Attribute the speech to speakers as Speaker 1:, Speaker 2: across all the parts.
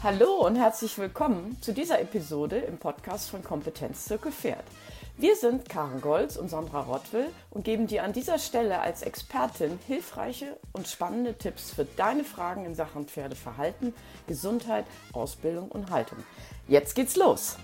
Speaker 1: Hallo und herzlich willkommen zu dieser Episode im Podcast von Kompetenzzirkel Pferd. Wir sind Karen Golz und Sandra Rottwill und geben dir an dieser Stelle als Expertin hilfreiche und spannende Tipps für deine Fragen in Sachen Pferdeverhalten, Gesundheit, Ausbildung und Haltung. Jetzt geht's los!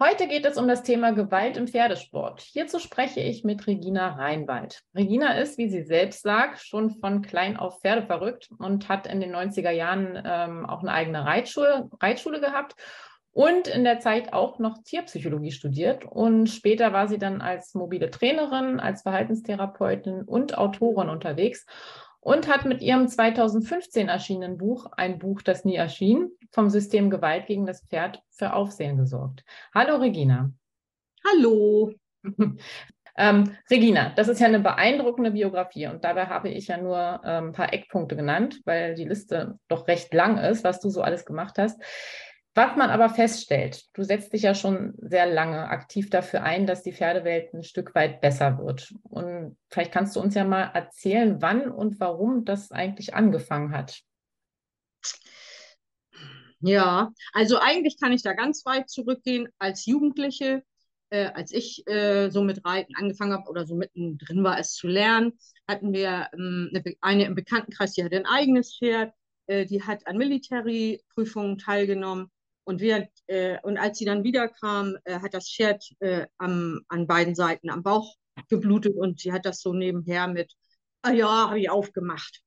Speaker 1: Heute geht es um das Thema Gewalt im Pferdesport. Hierzu spreche ich mit Regina Reinwald. Regina ist, wie sie selbst sagt, schon von klein auf Pferde verrückt und hat in den 90er Jahren ähm, auch eine eigene Reitschule, Reitschule gehabt und in der Zeit auch noch Tierpsychologie studiert. Und später war sie dann als mobile Trainerin, als Verhaltenstherapeutin und Autorin unterwegs und hat mit ihrem 2015 erschienenen Buch, ein Buch, das nie erschien, vom System Gewalt gegen das Pferd für Aufsehen gesorgt. Hallo Regina.
Speaker 2: Hallo.
Speaker 1: ähm, Regina, das ist ja eine beeindruckende Biografie und dabei habe ich ja nur ähm, ein paar Eckpunkte genannt, weil die Liste doch recht lang ist, was du so alles gemacht hast. Was man aber feststellt, du setzt dich ja schon sehr lange aktiv dafür ein, dass die Pferdewelt ein Stück weit besser wird. Und vielleicht kannst du uns ja mal erzählen, wann und warum das eigentlich angefangen hat.
Speaker 2: Ja, also eigentlich kann ich da ganz weit zurückgehen. Als Jugendliche, äh, als ich äh, so mit Reiten angefangen habe oder so mittendrin war, es zu lernen, hatten wir ähm, eine, eine, im Bekanntenkreis, die hatte ein eigenes Pferd, äh, die hat an Military-Prüfungen teilgenommen und, wir, äh, und als sie dann wiederkam, äh, hat das Pferd äh, am, an beiden Seiten am Bauch geblutet und sie hat das so nebenher mit, ah ja, habe ich aufgemacht.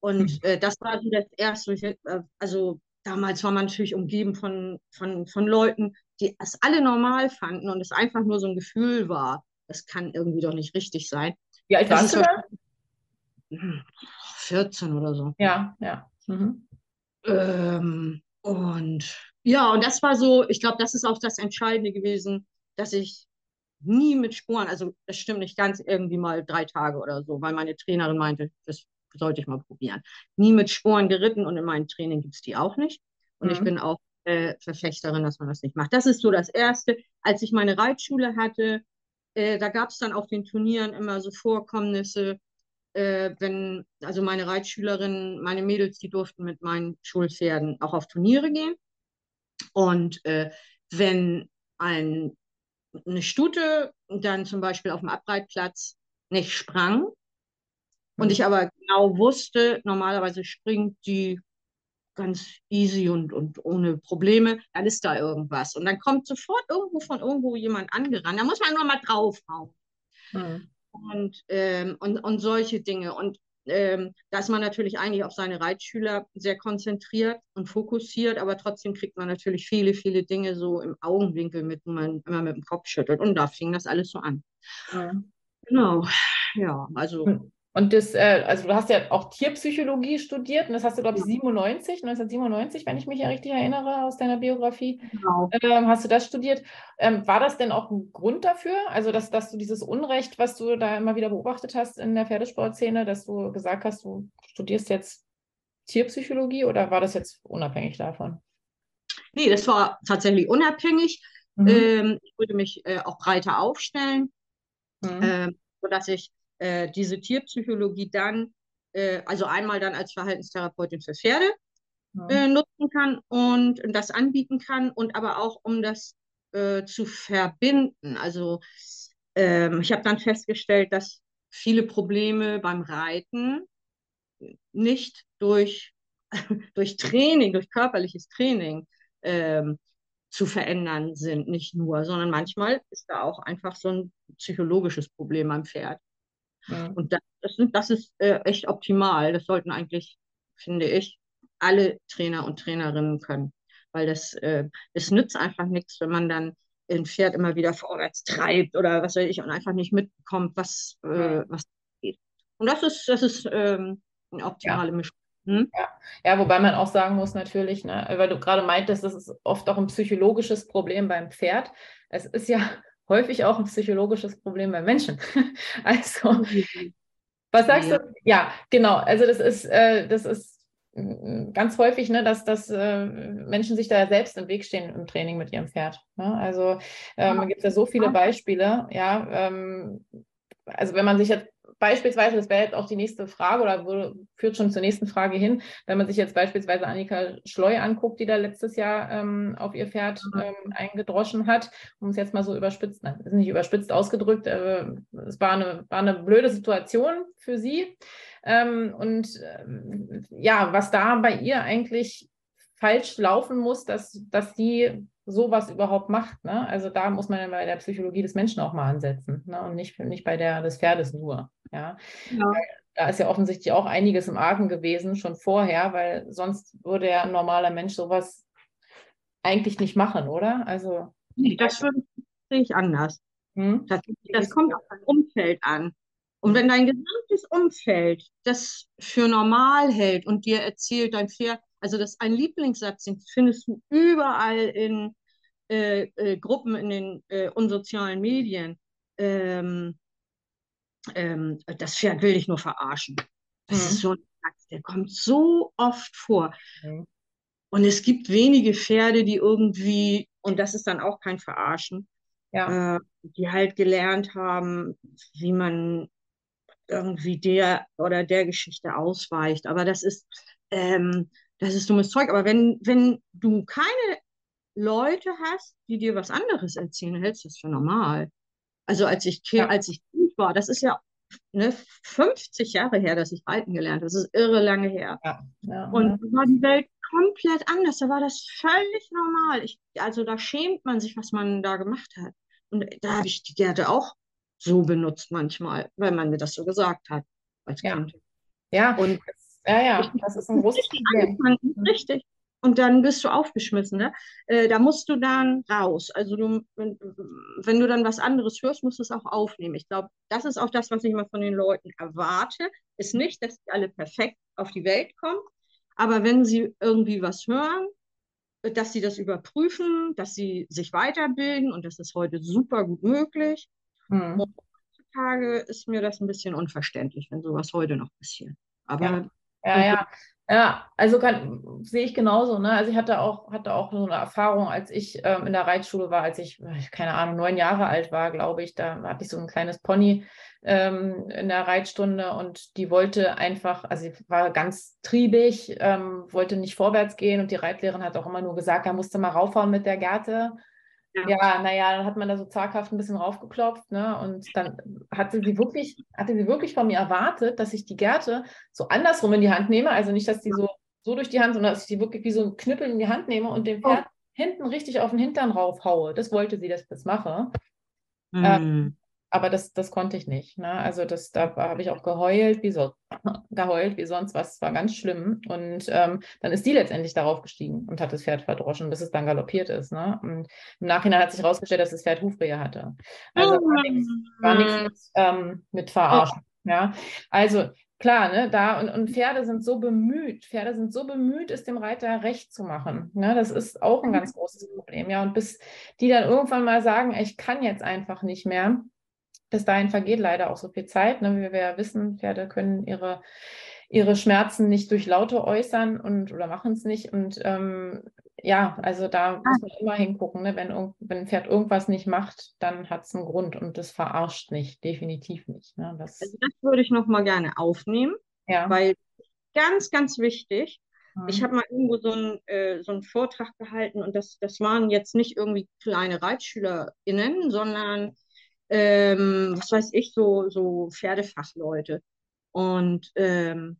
Speaker 2: Und hm. äh, das war so das Erste. Äh, also damals war man natürlich umgeben von, von, von Leuten, die es alle normal fanden und es einfach nur so ein Gefühl war, das kann irgendwie doch nicht richtig sein.
Speaker 1: Wie alt warst du da?
Speaker 2: 14 oder so.
Speaker 1: Ja, ja. Mhm.
Speaker 2: Ähm, und ja, und das war so, ich glaube, das ist auch das Entscheidende gewesen, dass ich nie mit Sporen, also das stimmt nicht ganz, irgendwie mal drei Tage oder so, weil meine Trainerin meinte, das sollte ich mal probieren. Nie mit Sporen geritten und in meinem Training gibt es die auch nicht. Und mhm. ich bin auch äh, Verfechterin, dass man das nicht macht. Das ist so das Erste. Als ich meine Reitschule hatte, äh, da gab es dann auf den Turnieren immer so Vorkommnisse, äh, wenn, also meine Reitschülerinnen, meine Mädels, die durften mit meinen Schulpferden auch auf Turniere gehen. Und äh, wenn ein, eine Stute dann zum Beispiel auf dem Abreitplatz nicht sprang und ich mhm. aber genau wusste, normalerweise springt die ganz easy und, und ohne Probleme, dann ist da irgendwas. Und dann kommt sofort irgendwo von irgendwo jemand angerannt. Da muss man nur mal draufhauen. Mhm und, ähm, und, und solche Dinge. Und ähm, da ist man natürlich eigentlich auf seine Reitschüler sehr konzentriert und fokussiert, aber trotzdem kriegt man natürlich viele, viele Dinge so im Augenwinkel mit, wo man immer mit dem Kopf schüttelt. Und da fing das alles so an. Ja. Genau, ja, also.
Speaker 1: Und das, äh, also du hast ja auch Tierpsychologie studiert und das hast du, glaube ich, 97, 1997, wenn ich mich ja richtig erinnere aus deiner Biografie. Genau. Ähm, hast du das studiert? Ähm, war das denn auch ein Grund dafür? Also, dass, dass du dieses Unrecht, was du da immer wieder beobachtet hast in der Pferdesportszene, dass du gesagt hast, du studierst jetzt Tierpsychologie oder war das jetzt unabhängig davon?
Speaker 2: Nee, das war tatsächlich unabhängig. Mhm. Ähm, ich würde mich äh, auch breiter aufstellen, mhm. ähm, sodass ich äh, diese Tierpsychologie dann, äh, also einmal dann als Verhaltenstherapeutin für Pferde ja. äh, nutzen kann und das anbieten kann und aber auch um das äh, zu verbinden. Also ähm, ich habe dann festgestellt, dass viele Probleme beim Reiten nicht durch, durch Training, durch körperliches Training ähm, zu verändern sind, nicht nur, sondern manchmal ist da auch einfach so ein psychologisches Problem am Pferd. Ja. Und das, das, das ist äh, echt optimal. Das sollten eigentlich, finde ich, alle Trainer und Trainerinnen können. Weil das, äh, es nützt einfach nichts, wenn man dann ein Pferd immer wieder vorwärts treibt oder was weiß ich und einfach nicht mitbekommt, was, äh, was geht. Und das ist, das ist ähm, eine optimale ja. Mischung.
Speaker 1: Hm? Ja. ja, wobei man auch sagen muss natürlich, ne, weil du gerade meintest, das ist oft auch ein psychologisches Problem beim Pferd. Es ist ja häufig auch ein psychologisches Problem bei Menschen. also, mhm. was sagst ja. du? Ja, genau. Also das ist, äh, das ist mm, ganz häufig, ne, dass, dass äh, Menschen sich da selbst im Weg stehen im Training mit ihrem Pferd. Ne? Also ähm, ja. gibt es ja so viele Beispiele, ja. Ähm, also wenn man sich jetzt beispielsweise, das wäre jetzt auch die nächste Frage oder würde, führt schon zur nächsten Frage hin, wenn man sich jetzt beispielsweise Annika Schleu anguckt, die da letztes Jahr ähm, auf ihr Pferd mhm. ähm, eingedroschen hat, um es jetzt mal so überspitzt, nein, ist nicht überspitzt ausgedrückt, äh, es war eine, war eine blöde Situation für sie. Ähm, und äh, ja, was da bei ihr eigentlich falsch laufen muss, dass, dass sie sowas überhaupt macht. Ne? Also da muss man bei der Psychologie des Menschen auch mal ansetzen ne? und nicht, nicht bei der des Pferdes nur. Ja? ja. Da ist ja offensichtlich auch einiges im Argen gewesen, schon vorher, weil sonst würde ja ein normaler Mensch sowas eigentlich nicht machen, oder? Also.
Speaker 2: Nee, das sehe ich anders. Hm? Das, das kommt auf dein Umfeld an. Und wenn dein gesamtes Umfeld das für normal hält und dir erzählt, dein Pferd, also das ist ein Lieblingssatz, den findest du überall in äh, äh, Gruppen in den äh, unsozialen Medien. Ähm, ähm, das Pferd will dich nur verarschen. Das mhm. ist so ein Satz, der kommt so oft vor. Mhm. Und es gibt wenige Pferde, die irgendwie, und das ist dann auch kein Verarschen, ja. äh, die halt gelernt haben, wie man irgendwie der oder der Geschichte ausweicht. Aber das ist, ähm, das ist dummes Zeug. Aber wenn, wenn du keine Leute hast, die dir was anderes erzählen, hältst du das für normal. Also als ich, ja. als ich Kind war, das ist ja ne, 50 Jahre her, dass ich reiten gelernt habe. Das ist irre lange her. Ja. Ja, und war die Welt komplett anders. Da war das völlig normal. Ich, also da schämt man sich, was man da gemacht hat. Und da habe ich die Gerte auch so benutzt manchmal, weil man mir das so gesagt hat als Kind.
Speaker 1: Ja, und ja, ja, das ist ein großes Problem.
Speaker 2: Richtig. Und dann bist du aufgeschmissen. Ne? Äh, da musst du dann raus. Also du, wenn, wenn, du dann was anderes hörst, musst du es auch aufnehmen. Ich glaube, das ist auch das, was ich immer von den Leuten erwarte. Ist nicht, dass sie alle perfekt auf die Welt kommen, aber wenn sie irgendwie was hören, dass sie das überprüfen, dass sie sich weiterbilden und das ist heute super gut möglich. Hm. Heutzutage ist mir das ein bisschen unverständlich, wenn sowas heute noch passiert. Aber
Speaker 1: ja. Ja, ja. Ja, also kann, sehe ich genauso. Ne? Also ich hatte auch, hatte auch so eine Erfahrung, als ich ähm, in der Reitschule war, als ich, keine Ahnung, neun Jahre alt war, glaube ich, da hatte ich so ein kleines Pony ähm, in der Reitstunde und die wollte einfach, also sie war ganz triebig, ähm, wollte nicht vorwärts gehen und die Reitlehrerin hat auch immer nur gesagt, da musste mal raufhauen mit der Gerte. Ja, ja naja, dann hat man da so zaghaft ein bisschen raufgeklopft, ne? Und dann hatte sie wirklich, hatte sie wirklich von mir erwartet, dass ich die Gerte so andersrum in die Hand nehme. Also nicht, dass die so, so durch die Hand, sondern dass ich die wirklich wie so ein Knüppel in die Hand nehme und dem Pferd oh. hinten richtig auf den Hintern raufhaue. Das wollte sie, dass ich das mache. Mhm. Ähm, aber das, das konnte ich nicht. Ne? Also das, da habe ich auch geheult, wie so, geheult, wie sonst was. Es war ganz schlimm. Und ähm, dann ist die letztendlich darauf gestiegen und hat das Pferd verdroschen, bis es dann galoppiert ist. Ne? Und im Nachhinein hat sich herausgestellt, dass das Pferd Hufrehe hatte. Also war nichts, war nichts mit, ähm, mit Verarschen. Ja? Also klar, ne, da und, und Pferde sind so bemüht, Pferde sind so bemüht, es dem Reiter recht zu machen. Ne? Das ist auch ein ganz großes Problem. Ja, und bis die dann irgendwann mal sagen, ich kann jetzt einfach nicht mehr, bis dahin vergeht leider auch so viel Zeit. Ne? Wie wir ja wissen, Pferde können ihre, ihre Schmerzen nicht durch Laute äußern und oder machen es nicht. Und ähm, ja, also da muss man immer hingucken. Ne? Wenn, wenn ein Pferd irgendwas nicht macht, dann hat es einen Grund und das verarscht nicht, definitiv nicht. Ne?
Speaker 2: Das, also das würde ich noch mal gerne aufnehmen, ja. weil ganz, ganz wichtig. Mhm. Ich habe mal irgendwo so einen, äh, so einen Vortrag gehalten und das, das waren jetzt nicht irgendwie kleine ReitschülerInnen, sondern ähm, was weiß ich, so, so Pferdefachleute. Und, ähm,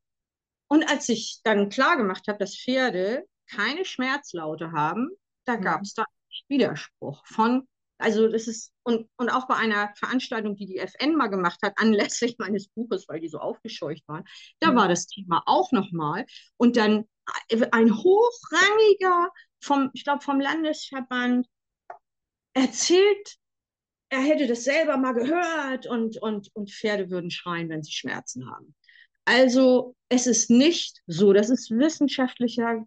Speaker 2: und als ich dann klar gemacht habe, dass Pferde keine Schmerzlaute haben, da gab es da Widerspruch von, also das ist, und, und auch bei einer Veranstaltung, die die FN mal gemacht hat, anlässlich meines Buches, weil die so aufgescheucht waren, da mhm. war das Thema auch nochmal. Und dann ein hochrangiger vom, ich glaube, vom Landesverband erzählt er hätte das selber mal gehört und, und, und Pferde würden schreien, wenn sie Schmerzen haben. Also es ist nicht so, das ist wissenschaftlicher,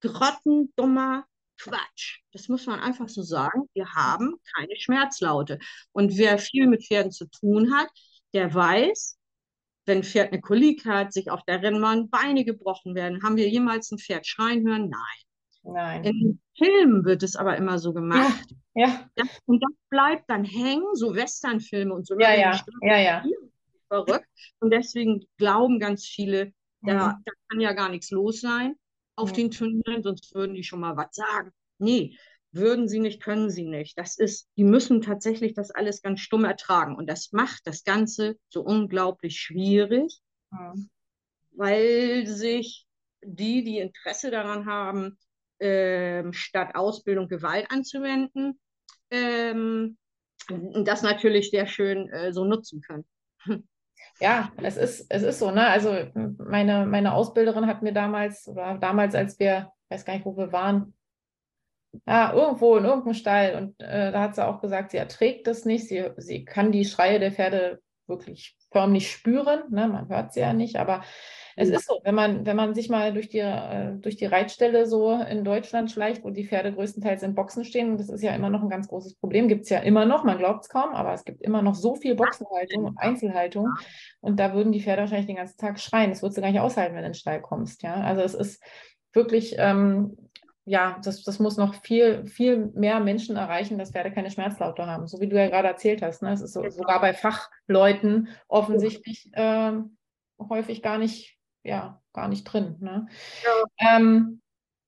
Speaker 2: grottendummer Quatsch. Das muss man einfach so sagen. Wir haben keine Schmerzlaute. Und wer viel mit Pferden zu tun hat, der weiß, wenn ein Pferd eine Kolik hat, sich auf der Rennbahn Beine gebrochen werden. Haben wir jemals ein Pferd schreien hören? Nein. Nein. In Filmen wird es aber immer so gemacht. Ja. ja. Das, und das bleibt dann hängen, so Westernfilme und so.
Speaker 1: Ja, ja, ja, ja.
Speaker 2: verrückt. Und deswegen glauben ganz viele, da, da kann ja gar nichts los sein auf den Turnieren, sonst würden die schon mal was sagen. Nee, würden sie nicht, können sie nicht. Das ist, die müssen tatsächlich das alles ganz stumm ertragen. Und das macht das Ganze so unglaublich schwierig, mhm. weil sich die, die Interesse daran haben, ähm, statt Ausbildung Gewalt anzuwenden, ähm, das natürlich sehr schön äh, so nutzen können.
Speaker 1: Ja, es ist, es ist so, ne? Also meine, meine Ausbilderin hat mir damals, oder damals, als wir, ich weiß gar nicht, wo wir waren, ja, irgendwo in irgendeinem Stall. Und äh, da hat sie auch gesagt, sie erträgt das nicht. Sie, sie kann die Schreie der Pferde wirklich förmlich spüren. Ne? Man hört sie ja nicht, aber es ist so, wenn man, wenn man sich mal durch die, äh, durch die Reitstelle so in Deutschland schleicht, wo die Pferde größtenteils in Boxen stehen, das ist ja immer noch ein ganz großes Problem, gibt es ja immer noch, man glaubt es kaum, aber es gibt immer noch so viel Boxenhaltung und Einzelhaltung und da würden die Pferde wahrscheinlich den ganzen Tag schreien. Das würdest du gar nicht aushalten, wenn du in den Stall kommst. Ja? Also es ist wirklich ähm, ja, das, das muss noch viel, viel mehr Menschen erreichen, dass Pferde keine Schmerzlaute haben, so wie du ja gerade erzählt hast. Ne? Es ist so, genau. sogar bei Fachleuten offensichtlich äh, häufig gar nicht, ja, gar nicht drin. Ne? Ja. Ähm,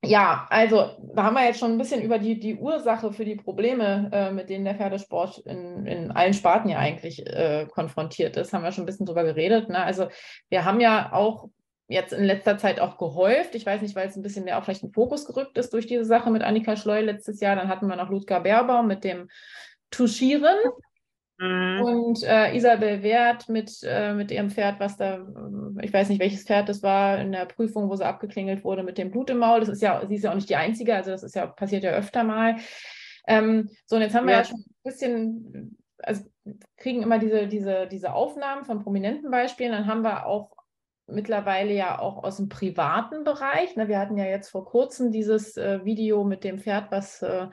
Speaker 1: ja, also da haben wir jetzt schon ein bisschen über die, die Ursache für die Probleme, äh, mit denen der Pferdesport in, in allen Sparten ja eigentlich äh, konfrontiert ist, haben wir schon ein bisschen drüber geredet. Ne? Also wir haben ja auch jetzt in letzter Zeit auch gehäuft. Ich weiß nicht, weil es ein bisschen mehr auf vielleicht einen Fokus gerückt ist durch diese Sache mit Annika Schleu letztes Jahr. Dann hatten wir noch Ludger Berbaum mit dem Tuschieren. Mhm. Und äh, Isabel Wert mit, äh, mit ihrem Pferd, was da, ich weiß nicht, welches Pferd das war, in der Prüfung, wo sie abgeklingelt wurde mit dem Blut im Maul. Das ist ja, sie ist ja auch nicht die Einzige, also das ist ja, passiert ja öfter mal. Ähm, so, und jetzt haben wir ja schon ein bisschen, also kriegen immer diese, diese, diese Aufnahmen von prominenten Beispielen, dann haben wir auch mittlerweile ja auch aus dem privaten Bereich. Ne? Wir hatten ja jetzt vor kurzem dieses äh, Video mit dem Pferd, was äh,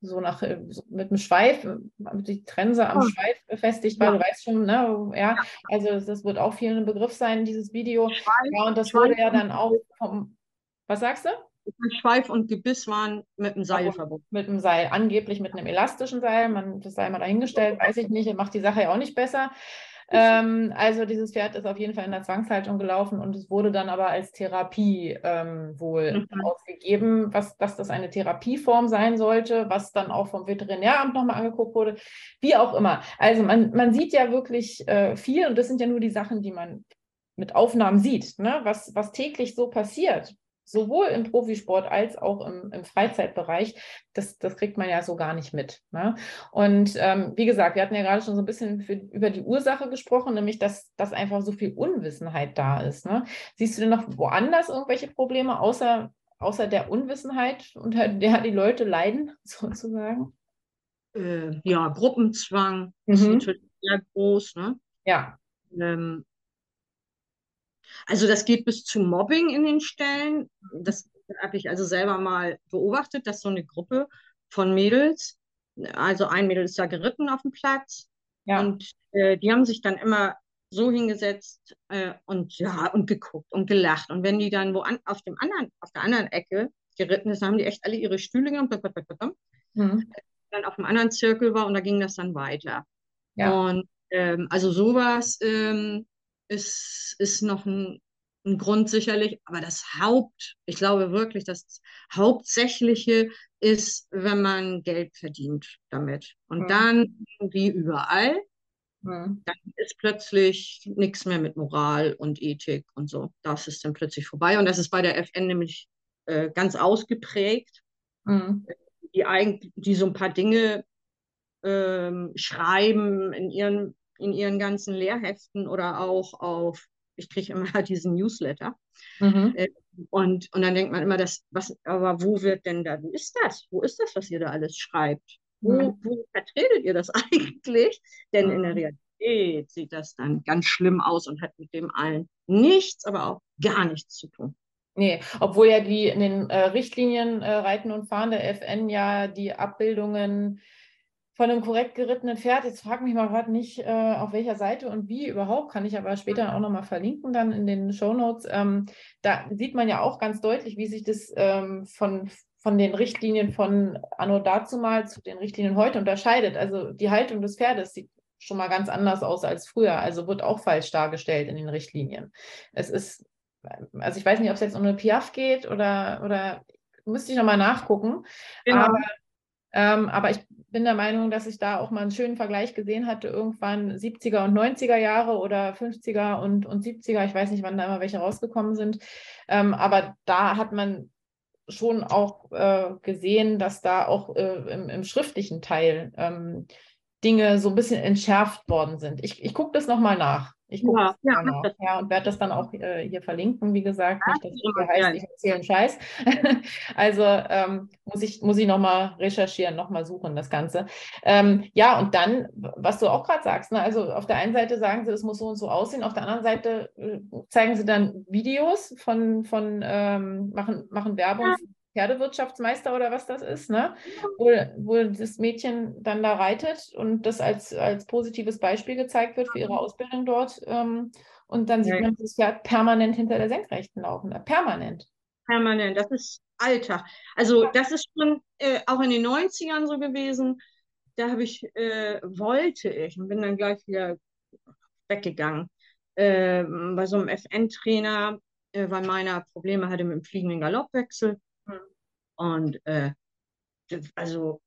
Speaker 1: so nach äh, so mit dem Schweif, die Trense am oh. Schweif befestigt war. Ja. Du weißt schon, ne? Ja, also das wird auch vielen ein Begriff sein, dieses Video. Schweif, ja, und das Schweif wurde ja dann auch vom, was sagst du?
Speaker 2: Schweif und Gebiss waren mit einem Seil verbunden.
Speaker 1: Mit einem Seil, angeblich mit einem elastischen Seil. Man, das sei mal dahingestellt, weiß ich nicht, macht die Sache ja auch nicht besser. Ähm, also dieses Pferd ist auf jeden Fall in der Zwangshaltung gelaufen und es wurde dann aber als Therapie ähm, wohl mhm. ausgegeben, was, dass das eine Therapieform sein sollte, was dann auch vom Veterinäramt nochmal angeguckt wurde, wie auch immer. Also man, man sieht ja wirklich äh, viel und das sind ja nur die Sachen, die man mit Aufnahmen sieht, ne? was, was täglich so passiert sowohl im Profisport als auch im, im Freizeitbereich, das, das kriegt man ja so gar nicht mit. Ne? Und ähm, wie gesagt, wir hatten ja gerade schon so ein bisschen für, über die Ursache gesprochen, nämlich dass, dass einfach so viel Unwissenheit da ist. Ne? Siehst du denn noch woanders irgendwelche Probleme, außer, außer der Unwissenheit, unter der die Leute leiden, sozusagen?
Speaker 2: Äh, ja, Gruppenzwang mhm. ist natürlich sehr groß. Ne?
Speaker 1: Ja.
Speaker 2: Ähm, also das geht bis zu Mobbing in den Stellen. Das habe ich also selber mal beobachtet, dass so eine Gruppe von Mädels, also ein Mädel ist da geritten auf dem Platz ja. und äh, die haben sich dann immer so hingesetzt äh, und ja und geguckt und gelacht und wenn die dann wo an, auf dem anderen auf der anderen Ecke geritten ist, haben die echt alle ihre Stühle genommen, mhm. dann auf dem anderen Zirkel war und da ging das dann weiter. Ja. Und ähm, also sowas ähm, ist, ist noch ein, ein Grund sicherlich, aber das Haupt, ich glaube wirklich, das Hauptsächliche ist, wenn man Geld verdient damit. Und mhm. dann, wie überall, mhm. dann ist plötzlich nichts mehr mit Moral und Ethik und so. Das ist dann plötzlich vorbei. Und das ist bei der FN nämlich äh, ganz ausgeprägt, mhm. die, eigentlich, die so ein paar Dinge ähm, schreiben in ihren in ihren ganzen Lehrheften oder auch auf, ich kriege immer diesen Newsletter. Mhm. Äh, und, und dann denkt man immer, das, was, aber wo wird denn da, wo ist das? Wo ist das, was ihr da alles schreibt? Wo, mhm. wo vertretet ihr das eigentlich? Denn in der mhm. Realität sieht das dann ganz schlimm aus und hat mit dem allen nichts, aber auch gar nichts zu tun.
Speaker 1: Nee, obwohl ja die in den äh, Richtlinien äh, Reiten und Fahren der FN ja die Abbildungen von einem korrekt gerittenen Pferd. Jetzt frage mich mal gerade nicht, äh, auf welcher Seite und wie überhaupt, kann ich aber später auch nochmal verlinken dann in den Show Notes. Ähm, da sieht man ja auch ganz deutlich, wie sich das ähm, von, von den Richtlinien von Anno dazu mal zu den Richtlinien heute unterscheidet. Also die Haltung des Pferdes sieht schon mal ganz anders aus als früher. Also wird auch falsch dargestellt in den Richtlinien. Es ist, also ich weiß nicht, ob es jetzt um eine Piaf geht oder, oder müsste ich nochmal nachgucken. Genau. Aber, ähm, aber ich bin der Meinung, dass ich da auch mal einen schönen Vergleich gesehen hatte, irgendwann 70er und 90er Jahre oder 50er und, und 70er. Ich weiß nicht, wann da immer welche rausgekommen sind. Ähm, aber da hat man schon auch äh, gesehen, dass da auch äh, im, im, schriftlichen Teil ähm, Dinge so ein bisschen entschärft worden sind. Ich, ich gucke das nochmal nach. Ich gucke ja, ja, nach, ja, und werde das dann auch äh, hier verlinken, wie gesagt. Ja, nicht, dass hier heißt, ich erzähle einen Scheiß. also ähm, muss ich, muss ich nochmal recherchieren, nochmal suchen, das Ganze. Ähm, ja, und dann, was du auch gerade sagst, ne, also auf der einen Seite sagen sie, es muss so und so aussehen, auf der anderen Seite äh, zeigen sie dann Videos von, von ähm, machen, machen Werbung Pferdewirtschaftsmeister oder was das ist, ne? Wo, wo das Mädchen dann da reitet und das als, als positives Beispiel gezeigt wird für ihre Ausbildung dort. Ähm, und dann sieht ja. man das Pferd permanent hinter der Senkrechten laufen. Äh, permanent.
Speaker 2: Permanent, das ist Alltag. Also das ist schon äh, auch in den 90ern so gewesen. Da habe ich, äh, wollte ich und bin dann gleich wieder weggegangen. Äh, bei so einem FN-Trainer, äh, weil meiner Probleme hatte mit dem fliegenden Galoppwechsel. Und äh, also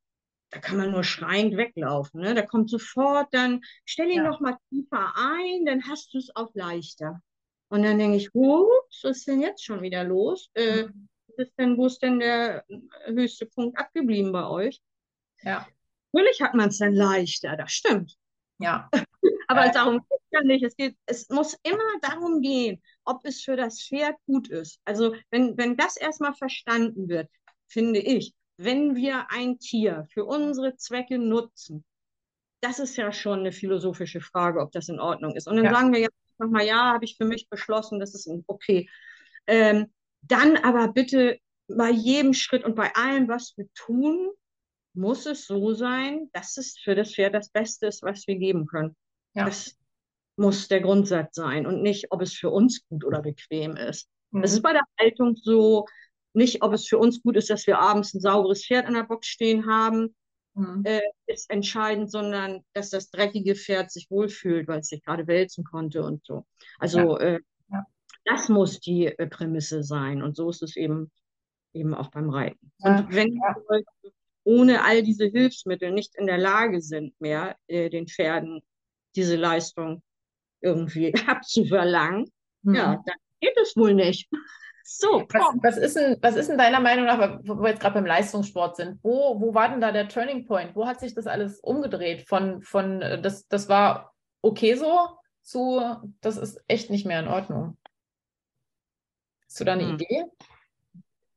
Speaker 2: da kann man nur schreiend weglaufen. Ne? Da kommt sofort dann, stell ihn ja. noch mal tiefer ein, dann hast du es auch leichter. Und dann denke ich, ups, was ist denn jetzt schon wieder los? Äh, mhm. ist denn, wo ist denn der höchste Punkt abgeblieben bei euch?
Speaker 1: Ja.
Speaker 2: Natürlich hat man es dann leichter, das stimmt.
Speaker 1: Ja.
Speaker 2: Aber ja. darum geht es ja nicht. Es, geht, es muss immer darum gehen, ob es für das Pferd gut ist. Also wenn, wenn das erstmal verstanden wird, finde ich, wenn wir ein Tier für unsere Zwecke nutzen, das ist ja schon eine philosophische Frage, ob das in Ordnung ist. Und dann ja. sagen wir jetzt nochmal, ja, habe ich für mich beschlossen, das ist okay. Ähm, dann aber bitte bei jedem Schritt und bei allem, was wir tun, muss es so sein, dass es für das Pferd das Beste ist, was wir geben können. Ja. Das muss der Grundsatz sein und nicht, ob es für uns gut oder bequem ist. Mhm. Das ist bei der Haltung so, nicht, ob es für uns gut ist, dass wir abends ein sauberes Pferd an der Box stehen haben, mhm. äh, ist entscheidend, sondern dass das dreckige Pferd sich wohlfühlt, weil es sich gerade wälzen konnte und so. Also ja. Äh, ja. das muss die äh, Prämisse sein und so ist es eben, eben auch beim Reiten. Ja. Und wenn Leute ohne all diese Hilfsmittel nicht in der Lage sind mehr, äh, den Pferden diese Leistung irgendwie abzuverlangen, mhm. ja, dann geht es wohl nicht.
Speaker 1: So, was, was, ist denn, was ist denn deiner Meinung nach, wo wir jetzt gerade beim Leistungssport sind, wo, wo war denn da der Turning Point? Wo hat sich das alles umgedreht? Von, von äh, das, das war okay so zu, das ist echt nicht mehr in Ordnung. Hast du da eine hm. Idee?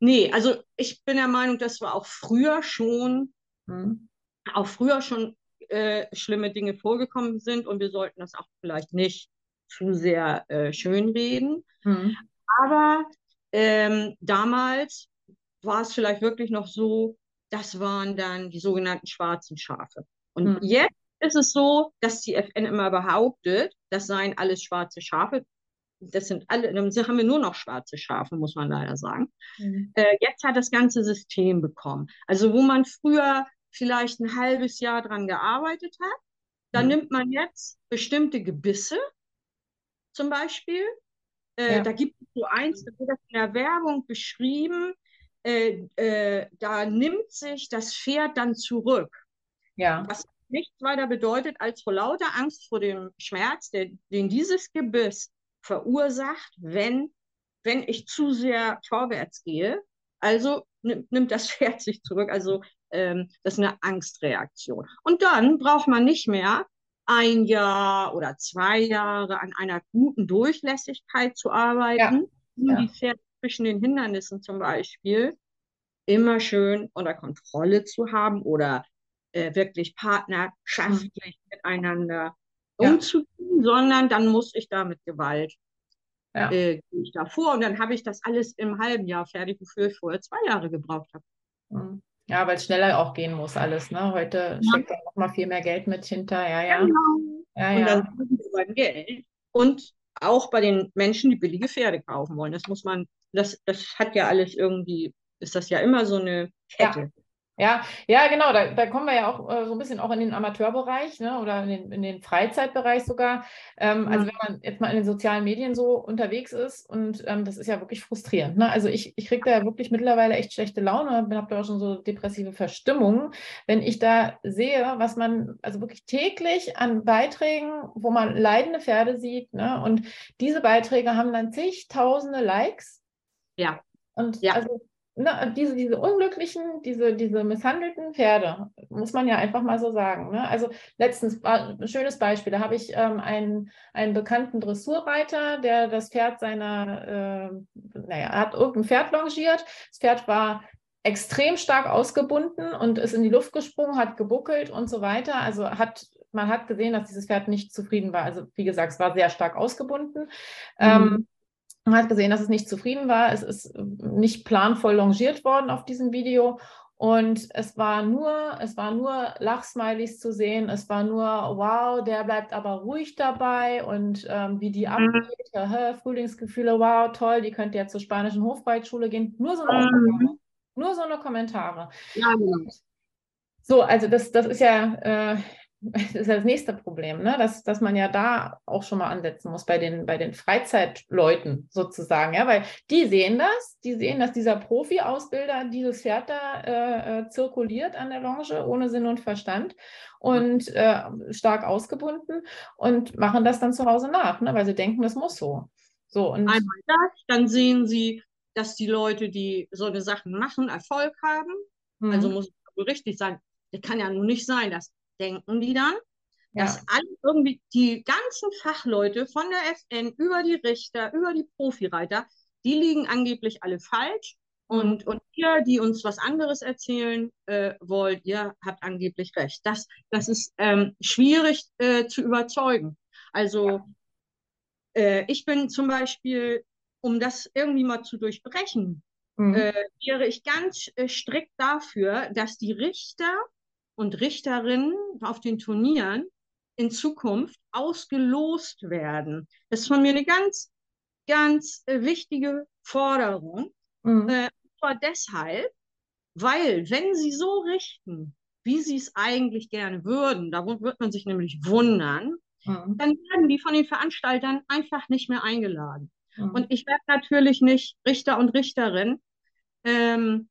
Speaker 2: Nee, also ich bin der Meinung, dass wir auch früher schon, hm. auch früher schon äh, schlimme Dinge vorgekommen sind und wir sollten das auch vielleicht nicht zu sehr äh, schönreden. Hm. Aber ähm, damals war es vielleicht wirklich noch so, das waren dann die sogenannten schwarzen Schafe. Und hm. jetzt ist es so, dass die FN immer behauptet, das seien alles schwarze Schafe. Das sind alle, dann haben wir nur noch schwarze Schafe, muss man leider sagen. Mhm. Äh, jetzt hat das ganze System bekommen. Also wo man früher vielleicht ein halbes Jahr dran gearbeitet hat, dann mhm. nimmt man jetzt bestimmte Gebisse zum Beispiel äh, ja. Da gibt es so eins, da wird das in der Werbung beschrieben, äh, äh, da nimmt sich das Pferd dann zurück.
Speaker 1: Ja.
Speaker 2: Was nichts weiter bedeutet als vor lauter Angst vor dem Schmerz, der, den dieses Gebiss verursacht, wenn, wenn ich zu sehr vorwärts gehe. Also nimmt, nimmt das Pferd sich zurück. Also ähm, das ist eine Angstreaktion. Und dann braucht man nicht mehr ein Jahr oder zwei Jahre an einer guten Durchlässigkeit zu arbeiten, um ja. die Pferde zwischen den Hindernissen zum Beispiel immer schön unter Kontrolle zu haben oder äh, wirklich partnerschaftlich mhm. miteinander ja. umzugehen, sondern dann muss ich da mit Gewalt ja. äh, ich da vor und dann habe ich das alles im halben Jahr fertig, wofür ich vorher zwei Jahre gebraucht habe.
Speaker 1: Mhm. Ja, weil es schneller auch gehen muss alles. Ne? Heute ja. steckt da noch mal viel mehr Geld mit hinter. Ja, ja. Genau.
Speaker 2: ja, ja. Und dann beim Geld. Und auch bei den Menschen, die billige Pferde kaufen wollen. Das muss man, das, das hat ja alles irgendwie, ist das ja immer so eine Kette.
Speaker 1: Ja, ja, genau. Da, da kommen wir ja auch äh, so ein bisschen auch in den Amateurbereich ne, oder in den, in den Freizeitbereich sogar. Ähm, also wenn man jetzt mal in den sozialen Medien so unterwegs ist und ähm, das ist ja wirklich frustrierend. Ne? Also ich, ich kriege da ja wirklich mittlerweile echt schlechte Laune, habe da auch schon so depressive Verstimmungen, wenn ich da sehe, was man also wirklich täglich an Beiträgen, wo man leidende Pferde sieht. Ne? Und diese Beiträge haben dann zigtausende Likes.
Speaker 2: Ja.
Speaker 1: Und
Speaker 2: Ja.
Speaker 1: also ne, diese, diese unglücklichen, diese, diese misshandelten Pferde, muss man ja einfach mal so sagen. Ne? Also letztens war ein schönes Beispiel, da habe ich ähm, einen, einen bekannten Dressurreiter, der das Pferd seiner, äh, naja, hat irgendein Pferd longiert. Das Pferd war extrem stark ausgebunden und ist in die Luft gesprungen, hat gebuckelt und so weiter. Also hat man hat gesehen, dass dieses Pferd nicht zufrieden war. Also wie gesagt, es war sehr stark ausgebunden. Ähm,
Speaker 2: Mhm.
Speaker 1: Man hat gesehen, dass es nicht zufrieden war. Es ist nicht planvoll longiert worden auf diesem Video. Und es war nur, es war nur Lachsmilies zu sehen. Es war nur, wow, der bleibt aber ruhig dabei und ähm, wie die
Speaker 2: Mhm.
Speaker 1: abgeht, aha, Frühlingsgefühle, wow, toll, die könnte ja zur spanischen Hofreitschule gehen. Nur so eine
Speaker 2: Mhm.
Speaker 1: Kommentare. Nur so eine Kommentare.
Speaker 2: Ja, genau.
Speaker 1: So, also das, das ist ja, äh, das ist ja das nächste Problem, ne? dass, dass man ja da auch schon mal ansetzen muss bei den, bei den Freizeitleuten sozusagen, ja, weil die sehen das, die sehen, dass dieser Profi-Ausbilder dieses Pferd da äh, äh, zirkuliert an der Longe ohne Sinn und Verstand und äh, stark ausgebunden und machen das dann zu Hause nach, ne? weil sie denken, das muss so. So, und
Speaker 2: Einmal das, dann sehen sie, dass die Leute, die so eine Sachen machen, Erfolg haben.
Speaker 1: hm,
Speaker 2: Also muss es wohl richtig sein. Das kann ja nun nicht sein, das denken die dann, dass
Speaker 1: ja,
Speaker 2: alle irgendwie, die ganzen Fachleute von der FN über die Richter, über die Profireiter, die liegen angeblich alle falsch. Und, und ihr, die uns was anderes erzählen äh, wollt, ihr habt angeblich recht. Das, das ist ähm, schwierig äh, zu überzeugen. Also äh, ich bin zum Beispiel, um das irgendwie mal zu durchbrechen,
Speaker 1: hm,
Speaker 2: äh, wäre ich ganz äh, strikt dafür, dass die Richter und Richterinnen auf den Turnieren in Zukunft ausgelost werden. Das ist von mir eine ganz, ganz äh, wichtige Forderung.
Speaker 1: hm,
Speaker 2: Äh, und zwar deshalb, weil wenn sie so richten, wie sie es eigentlich gerne würden, da wird man sich nämlich wundern,
Speaker 1: hm,
Speaker 2: dann werden die von den Veranstaltern einfach nicht mehr eingeladen.
Speaker 1: hm.
Speaker 2: Und ich werde natürlich nicht Richter und Richterin, ähm,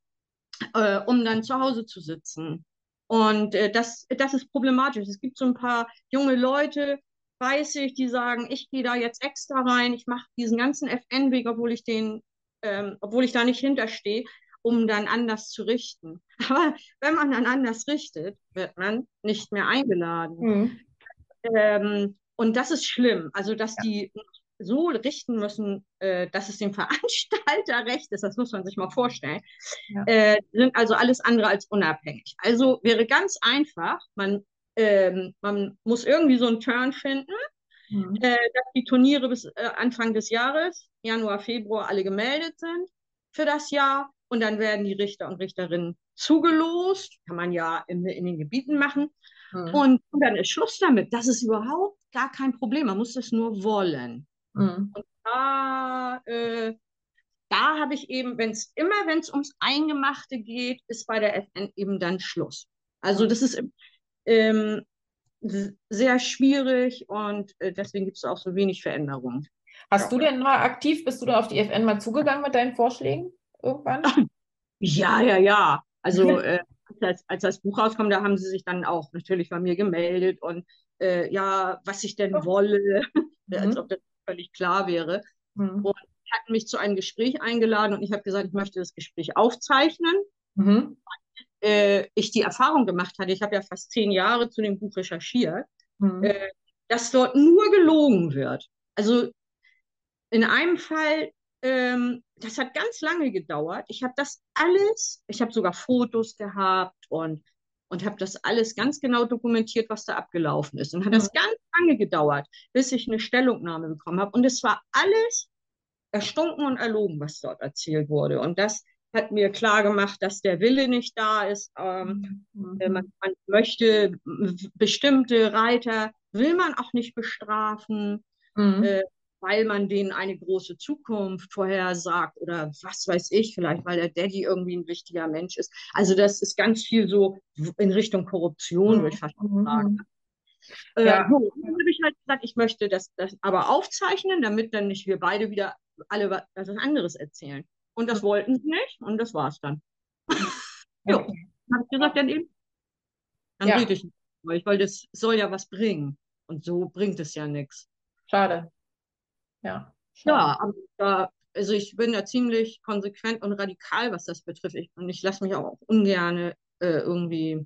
Speaker 2: äh, um dann zu Hause zu sitzen. Und äh, das, das ist problematisch. Es gibt so ein paar junge Leute, weiß ich, die sagen, ich gehe da jetzt extra rein, ich mache diesen ganzen FN-Weg, obwohl ich den, ähm, obwohl ich da nicht hinterstehe, um dann anders zu richten. Aber wenn man dann anders richtet, wird man nicht mehr eingeladen.
Speaker 1: Hm.
Speaker 2: Ähm, und das ist schlimm. Also, dass
Speaker 1: Ja.
Speaker 2: die so richten müssen, äh, dass es dem Veranstalter recht ist, das muss man sich mal vorstellen,
Speaker 1: Ja.
Speaker 2: äh, sind also alles andere als unabhängig. Also wäre ganz einfach, man, ähm, man muss irgendwie so einen Turn finden,
Speaker 1: Hm.
Speaker 2: äh, dass die Turniere bis äh, Anfang des Jahres, Januar, Februar, alle gemeldet sind für das Jahr. Und dann werden die Richter und Richterinnen zugelost. Kann man ja in, in den Gebieten machen.
Speaker 1: Hm.
Speaker 2: Und, und dann ist Schluss damit. Das ist überhaupt gar kein Problem. Man muss das nur wollen.
Speaker 1: Hm.
Speaker 2: Da, äh, da habe ich eben, wenn es immer, wenn es ums Eingemachte geht, ist bei der FN eben dann Schluss. Also das ist ähm, sehr schwierig und äh, deswegen gibt es auch so wenig Veränderungen.
Speaker 1: Hast du denn mal aktiv, bist du da auf die FN mal zugegangen mit deinen Vorschlägen irgendwann?
Speaker 2: Ja, ja, ja. Also äh, als, als das Buch rauskam, da haben sie sich dann auch natürlich bei mir gemeldet und äh, ja, was ich denn
Speaker 1: Oh.
Speaker 2: wolle, als
Speaker 1: Mhm.
Speaker 2: ob das völlig klar wäre.
Speaker 1: Mhm.
Speaker 2: Hatten mich zu einem Gespräch eingeladen und ich habe gesagt, ich möchte das Gespräch aufzeichnen.
Speaker 1: Mhm.
Speaker 2: Äh, ich die Erfahrung gemacht hatte, ich habe ja fast zehn Jahre zu dem Buch recherchiert,
Speaker 1: Mhm.
Speaker 2: äh, dass dort nur gelogen wird. Also in einem Fall, ähm, das hat ganz lange gedauert. Ich habe das alles, ich habe sogar Fotos gehabt und, und habe das alles ganz genau dokumentiert, was da abgelaufen ist. Und hat das ganz lange gedauert, bis ich eine Stellungnahme bekommen habe. Und es war alles erstunken und erlogen, was dort erzählt wurde. Und das hat mir klar gemacht, dass der Wille nicht da ist. Ähm,
Speaker 1: Mhm.
Speaker 2: äh, man, man möchte bestimmte Reiter, will man auch nicht bestrafen.
Speaker 1: Mhm.
Speaker 2: Äh, weil man denen eine große Zukunft vorhersagt oder was weiß ich, vielleicht weil der Daddy irgendwie ein wichtiger Mensch ist. Also das ist ganz viel so in Richtung Korruption, würde ich fast
Speaker 1: Mhm.
Speaker 2: sagen. Äh,
Speaker 1: Ja.
Speaker 2: so, dann habe ich halt gesagt, ich möchte das, das aber aufzeichnen, damit dann nicht wir beide wieder alle wa- was anderes erzählen. Und das wollten sie nicht und das war's dann. Jo.
Speaker 1: Okay.
Speaker 2: Habe ich gesagt, dann eben, dann
Speaker 1: Ja.
Speaker 2: rede ich nicht mit euch, weil das soll ja was bringen. Und so bringt es ja nichts.
Speaker 1: Schade. Ja.
Speaker 2: Ja, aber also ich bin da ziemlich konsequent und radikal, was das betrifft. Ich, und ich lasse mich auch ungern äh, irgendwie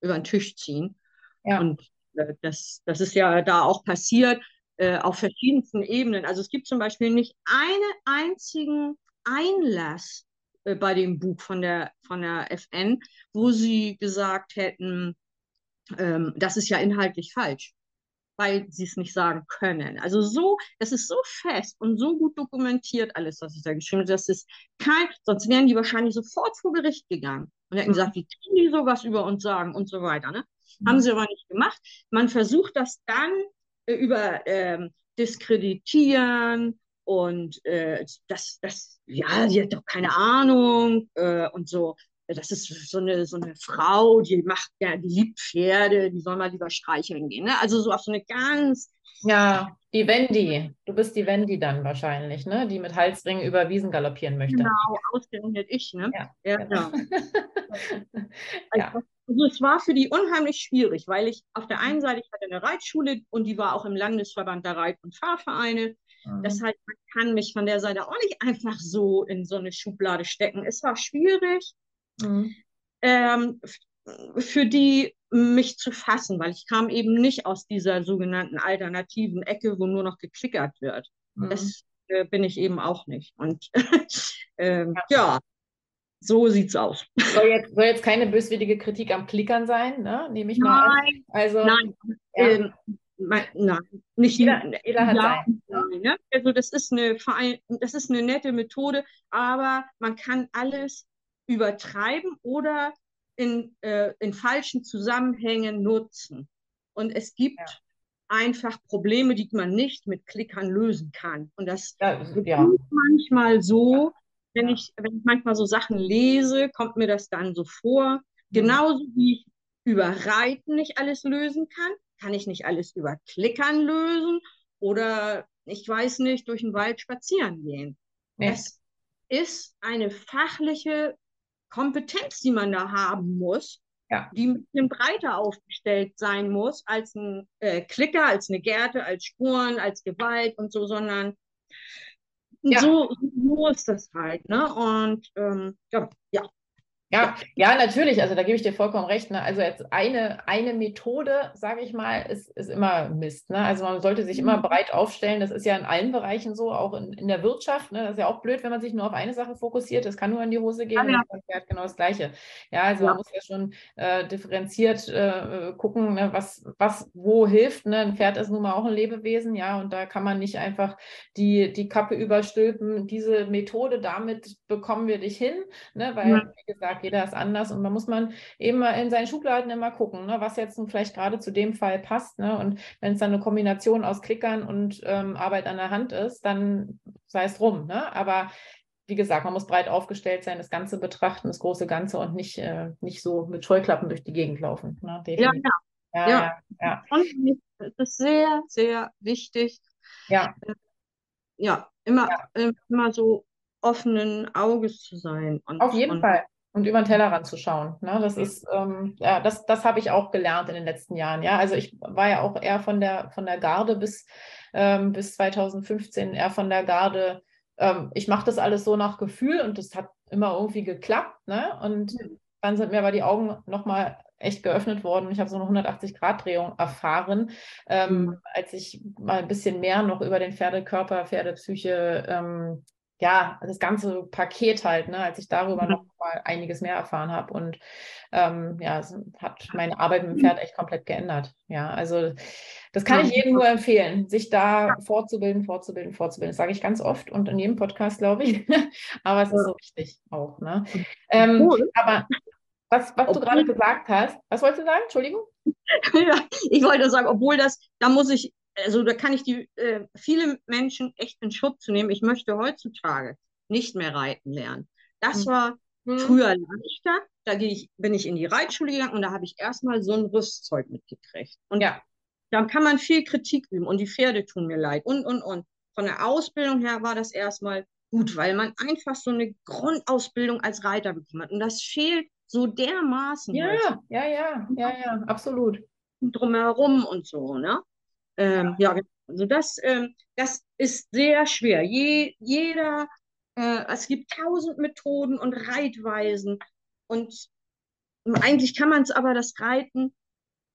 Speaker 2: über den Tisch ziehen.
Speaker 1: Ja.
Speaker 2: Und äh, das, das ist ja da auch passiert äh, auf verschiedensten Ebenen. Also es gibt zum Beispiel nicht einen einzigen Einlass äh, bei dem Buch von der, von der FN, wo sie gesagt hätten, ähm, das ist ja inhaltlich falsch, weil sie es nicht sagen können. Also so, das ist so fest und so gut dokumentiert alles, was ich da geschrieben habe, das ist kein, sonst wären die wahrscheinlich sofort vor Gericht gegangen und hätten
Speaker 1: Mhm.
Speaker 2: gesagt, wie können die sowas über uns sagen und so weiter. Ne? Haben sie aber nicht gemacht. Man versucht das dann äh, über ähm, Diskreditieren und äh, das, das, ja, die hat doch keine Ahnung äh, und so. Das ist so eine, so eine Frau, die macht ja, die liebt Pferde, die soll mal lieber streicheln gehen. Ne? Also so auf so eine ganz,
Speaker 1: Ja, die Wendy. Du bist die Wendy dann wahrscheinlich, ne? Die mit Halsringen über Wiesen galoppieren möchte.
Speaker 2: genau, ausgerechnet ich, ne?
Speaker 1: Ja,
Speaker 2: Ja,
Speaker 1: genau.
Speaker 2: genau.
Speaker 1: Ja.
Speaker 2: Also es war für die unheimlich schwierig, weil ich auf der einen Seite, ich hatte eine Reitschule und die war auch im Landesverband der Reit- und Fahrvereine. Das heißt, man kann mich von der Seite auch nicht einfach so in so eine Schublade stecken. Es war schwierig,
Speaker 1: Mhm.
Speaker 2: ähm, für die mich zu fassen, weil ich kam eben nicht aus dieser sogenannten alternativen Ecke, wo nur noch geklickert wird.
Speaker 1: Mhm.
Speaker 2: Das äh, bin ich eben auch nicht. Und ähm, ja, so sieht's aus.
Speaker 1: Soll jetzt, soll jetzt keine böswillige Kritik am Klickern sein, ne? Nehme ich mal an.
Speaker 2: Nein,
Speaker 1: Also,
Speaker 2: nein,
Speaker 1: ja.
Speaker 2: ähm, mein, nein, nicht
Speaker 1: Jeder, jeder hat
Speaker 2: ja,
Speaker 1: sein.
Speaker 2: nein, ne? Also das ist eine das ist eine nette Methode, aber man kann alles übertreiben oder in, äh, in falschen Zusammenhängen nutzen. Und es gibt
Speaker 1: Ja.
Speaker 2: einfach Probleme, die man nicht mit Klickern lösen kann. Und das
Speaker 1: Ja, ja.
Speaker 2: manchmal so, wenn ich, wenn ich manchmal so Sachen lese, kommt mir das dann so vor.
Speaker 1: Mhm.
Speaker 2: Genauso wie ich über Reiten nicht alles lösen kann, kann ich nicht alles über Klickern lösen oder ich weiß nicht, durch den Wald spazieren gehen.
Speaker 1: Nee.
Speaker 2: Das ist eine fachliche Kompetenz, die man da haben muss,
Speaker 1: Ja.
Speaker 2: die ein bisschen breiter aufgestellt sein muss als ein äh, Klicker, als eine Gerte, als Spuren, als Gewalt und so, sondern
Speaker 1: Ja.
Speaker 2: so, so ist das halt. Ne? Und ähm, ja, ja,
Speaker 1: Ja, ja, natürlich. Also da gebe ich dir vollkommen recht. Ne? Also jetzt eine, eine Methode, sage ich mal, ist, ist immer Mist. Ne? Also man sollte sich immer
Speaker 2: Mhm.
Speaker 1: breit aufstellen. Das ist ja in allen Bereichen so, auch in, in der Wirtschaft. Ne? Das ist ja auch blöd, wenn man sich nur auf eine Sache fokussiert. Das kann nur in die Hose gehen.
Speaker 2: Ja, ja.
Speaker 1: Und das Pferd genau das Gleiche. Ja, also
Speaker 2: Ja.
Speaker 1: man muss ja schon äh, differenziert äh, gucken, ne? was, was wo hilft. Ne? Ein Pferd ist nun mal auch ein Lebewesen, ja, und da kann man nicht einfach die, die Kappe überstülpen. Diese Methode, damit bekommen wir dich hin, ne? weil,
Speaker 2: Ja.
Speaker 1: wie gesagt, jeder ist anders und man muss man eben mal in seinen Schubladen immer gucken, ne? was jetzt nun vielleicht gerade zu dem Fall passt. Ne? Und wenn es dann eine Kombination aus Klickern und ähm, Arbeit an der Hand ist, dann sei es drum. Ne? Aber wie gesagt, man muss breit aufgestellt sein, das Ganze betrachten, das große Ganze und nicht, äh, nicht so mit Scheuklappen durch die Gegend laufen. Ne?
Speaker 2: ja,
Speaker 1: Definitiv.
Speaker 2: ja.
Speaker 1: Ja,
Speaker 2: ja.
Speaker 1: ja, ja,
Speaker 2: Und es ist sehr, sehr wichtig,
Speaker 1: ja,
Speaker 2: ja, immer, äh, immer so offenen Auges zu sein. Und,
Speaker 1: auf jeden
Speaker 2: und,
Speaker 1: Fall. Und über den Tellerrand zu schauen. Ne? Das ist, ähm, ja, das, das habe ich auch gelernt in den letzten Jahren. Ja, also ich war ja auch eher von der, von der Garde bis, ähm, bis 2015 eher von der Garde. Ähm, ich mache das alles so nach Gefühl und das hat immer irgendwie geklappt. Ne? Und dann sind mir aber die Augen nochmal echt geöffnet worden. Ich habe so eine 180-Grad-Drehung erfahren, ähm,
Speaker 2: Mhm.
Speaker 1: als ich mal ein bisschen mehr noch über den Pferdekörper, Pferdepsyche, ähm, ja, das ganze Paket halt, ne, als ich darüber
Speaker 2: Mhm.
Speaker 1: noch mal einiges mehr erfahren habe. Und ähm, ja, es hat meine Arbeit mit dem Pferd echt komplett geändert. Ja, also das kann ich jedem nur empfehlen, sich da fortzubilden, fortzubilden, fortzubilden. Das sage ich ganz oft und in jedem Podcast, glaube ich. Aber es ist so wichtig auch. Ne? Ähm,
Speaker 2: Obwohl-
Speaker 1: aber was, was du gerade gesagt hast, was wolltest du sagen? Entschuldigung?
Speaker 2: Ich wollte sagen, obwohl das, da muss ich also da kann ich die äh, viele Menschen echt in Schutz nehmen. Ich möchte heutzutage nicht mehr reiten lernen. Das hm. war hm. früher leichter. Da ich, bin ich in die Reitschule gegangen und da habe ich erstmal so ein Rüstzeug mitgekriegt. Und ja. dann kann man viel Kritik üben und die Pferde tun mir leid und, und, und. Von der Ausbildung her war das erstmal gut, weil man einfach so eine Grundausbildung als Reiter bekommen hat. Und das fehlt so dermaßen.
Speaker 1: Ja, ja, ja, ja, ja, absolut.
Speaker 2: Drumherum und so, ne? Ähm, ja. ja, also das, ähm, das ist sehr schwer. Je, jeder, äh, es gibt tausend Methoden und Reitweisen und eigentlich kann man es aber das Reiten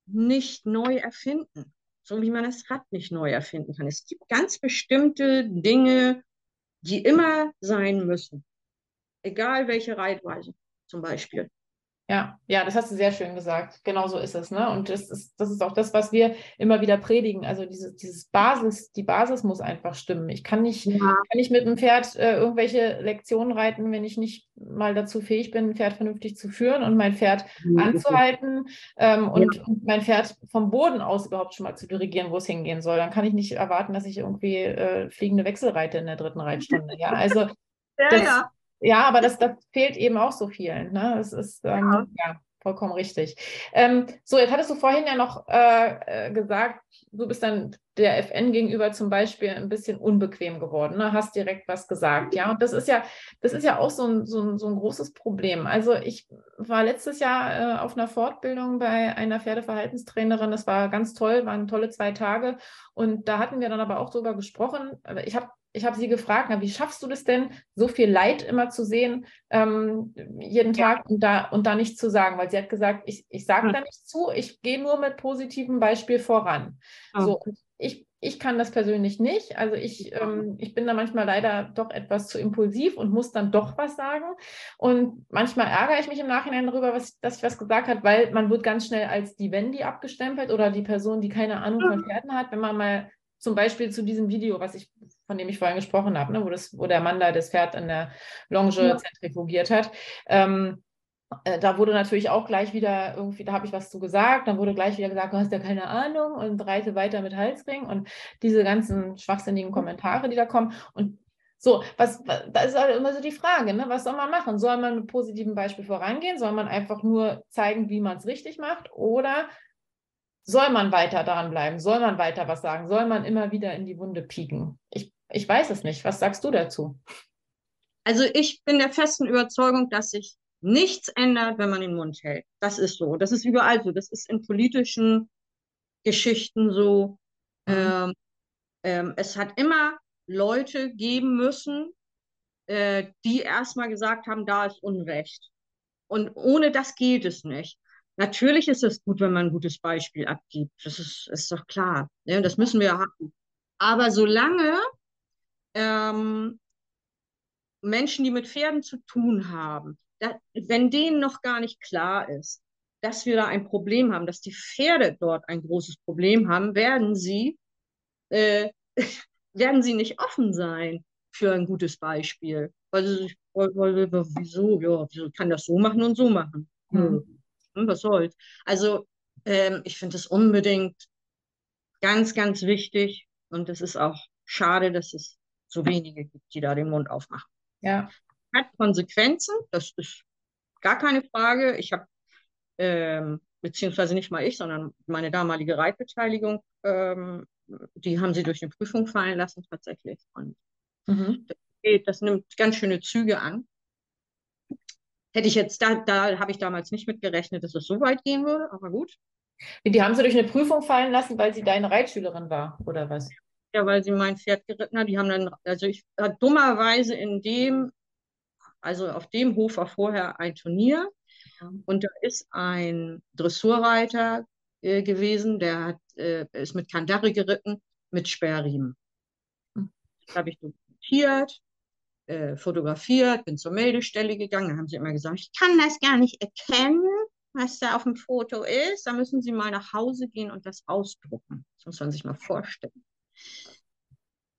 Speaker 2: nicht neu erfinden, so wie man das Rad nicht neu erfinden kann. Es gibt ganz bestimmte Dinge, die immer sein müssen, egal welche Reitweise zum Beispiel.
Speaker 1: Ja, ja, das hast du sehr schön gesagt. Genau so ist es. Ne? Und das ist, das ist auch das, was wir immer wieder predigen. Also dieses, dieses Basis, die Basis muss einfach stimmen. Ich kann nicht, ja. kann nicht mit einem Pferd äh, irgendwelche Lektionen reiten, wenn ich nicht mal dazu fähig bin, ein Pferd vernünftig zu führen und mein Pferd ja. anzuhalten ähm, und, ja. und, mein Pferd vom Boden aus überhaupt schon mal zu dirigieren, wo es hingehen soll. Dann kann ich nicht erwarten, dass ich irgendwie äh, fliegende Wechsel reite in der dritten Reitstunde. Ja, also das, ja, aber das, das fehlt eben auch so vielen. Ne? Das ist ähm, ja. ja. vollkommen richtig. Ähm, so, jetzt hattest du vorhin ja noch äh, äh gesagt, du bist dann der FN gegenüber zum Beispiel ein bisschen unbequem geworden, ne? hast direkt was gesagt, ja. Und das ist ja, das ist ja auch so ein, so ein, so ein großes Problem. Also ich war letztes Jahr äh, auf einer Fortbildung bei einer Pferdeverhaltenstrainerin. Das war ganz toll, waren tolle zwei Tage. Und da hatten wir dann aber auch drüber gesprochen. Ich habe ich habe sie gefragt, na, wie schaffst du das denn, so viel Leid immer zu sehen, ähm, jeden Tag und da, und da nichts zu sagen? Weil sie hat gesagt, ich, ich sage hm. da nichts zu, ich gehe nur mit positivem Beispiel voran. Oh. So, ich, ich kann das persönlich nicht. Also ich, ähm, ich bin da manchmal leider doch etwas zu impulsiv und muss dann doch was sagen. Und manchmal ärgere ich mich im Nachhinein darüber, was, dass ich was gesagt habe, weil man wird ganz schnell als die Wendy abgestempelt oder die Person, die keine Ahnung von Pferden hat. Wenn man mal zum Beispiel zu diesem Video, was ich, von dem ich vorhin gesprochen habe, ne, wo, das, wo der Mann da das Pferd in der Longe ja. zentrifugiert hat. Ähm, äh, da wurde natürlich auch gleich wieder irgendwie, da habe ich was zu gesagt, dann wurde gleich wieder gesagt, du hast ja keine Ahnung und reite weiter mit Halsring und diese ganzen schwachsinnigen Kommentare, die da kommen. Und so, was, da ist halt immer so die Frage, ne? was soll man machen? Soll man mit positivem Beispiel vorangehen? Soll man einfach nur zeigen, wie man es richtig macht? Oder soll man weiter daran bleiben? Soll man weiter was sagen? Soll man immer wieder in die Wunde pieken? Ich, ich weiß es nicht. Was sagst du dazu?
Speaker 2: Also ich bin der festen Überzeugung, dass sich nichts ändert, wenn man den Mund hält. Das ist so. Das ist überall so. Das ist in politischen Geschichten so. Mhm. Ähm, ähm, es hat immer Leute geben müssen, äh, die erstmal gesagt haben, da ist Unrecht. Und ohne das geht es nicht. Natürlich ist es gut, wenn man ein gutes Beispiel abgibt. Das ist, ist doch klar. Ne? Das müssen wir haben. Aber solange ähm, Menschen, die mit Pferden zu tun haben, da, wenn denen noch gar nicht klar ist, dass wir da ein Problem haben, dass die Pferde dort ein großes Problem haben, werden sie, äh, werden sie nicht offen sein für ein gutes Beispiel. Weil sie sich, wieso, ja, wieso kann das so machen und so machen? Mhm. Hm, was soll's. Also ähm, ich finde es unbedingt ganz, ganz wichtig und es ist auch schade, dass es so wenige gibt, die da den Mund aufmachen.
Speaker 1: Ja.
Speaker 2: Hat Konsequenzen, das ist gar keine Frage. Ich habe, ähm, beziehungsweise nicht mal ich, sondern meine damalige Reitbeteiligung, ähm, die haben sie durch eine Prüfung fallen lassen tatsächlich. Und mhm. das, geht, das nimmt ganz schöne Züge an. Hätte ich jetzt, da, da habe ich damals nicht mit gerechnet, dass es so weit gehen würde, aber gut.
Speaker 1: Die haben sie durch eine Prüfung fallen lassen, weil sie deine Reitschülerin war, oder was?
Speaker 2: Ja, weil sie mein Pferd geritten hat. Die haben dann, also ich äh, dummerweise in dem, also auf dem Hof war vorher ein Turnier ja. und da ist ein Dressurreiter äh, gewesen, der hat, äh, ist mit Kandare geritten, mit Sperrriemen. Hm. Das habe ich dokumentiert äh, fotografiert, bin zur Meldestelle gegangen. Da haben sie immer gesagt, ich kann das gar nicht erkennen, was da auf dem Foto ist. Da müssen Sie mal nach Hause gehen und das ausdrucken. Das muss man sich mal vorstellen.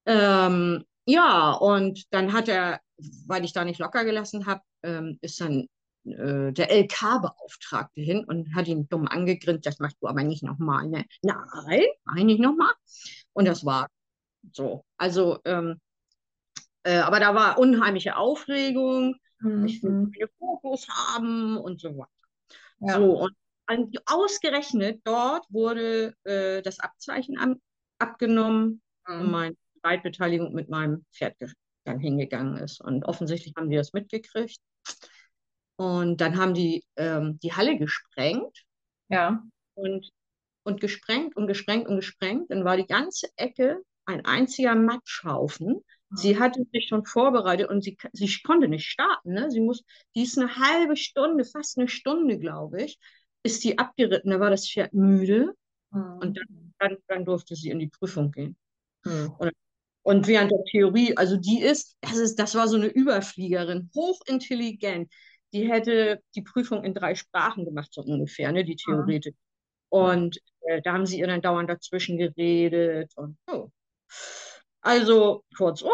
Speaker 2: Ähm, ja, und dann hat er, weil ich da nicht locker gelassen habe, ähm, ist dann äh, der LK-Beauftragte hin und hat ihn dumm angegrinst, das machst du aber nicht nochmal. Ne? Nein, mach ich nicht nochmal. Und das war so. Also, ähm, äh, aber da war unheimliche Aufregung.
Speaker 1: Mhm.
Speaker 2: Ich will viele Fotos haben und so weiter.
Speaker 1: Ja.
Speaker 2: So, und an, ausgerechnet dort wurde äh, das Abzeichen an, abgenommen und
Speaker 1: Mhm.
Speaker 2: meine Reitbeteiligung mit meinem Pferd dann hingegangen ist. Und offensichtlich haben die das mitgekriegt. Und dann haben die ähm, die Halle gesprengt
Speaker 1: Ja.
Speaker 2: und, und gesprengt und gesprengt und gesprengt. Dann war die ganze Ecke ein einziger Matschhaufen. Sie hatte sich schon vorbereitet und sie, sie konnte nicht starten. Ne? Sie muss, die ist eine halbe Stunde, fast eine Stunde, glaube ich, ist die abgeritten. Da war das Pferd müde und dann, dann, dann durfte sie in die Prüfung gehen.
Speaker 1: Mhm.
Speaker 2: Und während der Theorie, also die ist, das ist, das war so eine Überfliegerin, hochintelligent. Die hätte die Prüfung in drei Sprachen gemacht, so ungefähr, ne, die Theoretik. Und äh, da haben sie ihr dann dauernd dazwischen geredet und so. Also kurzum,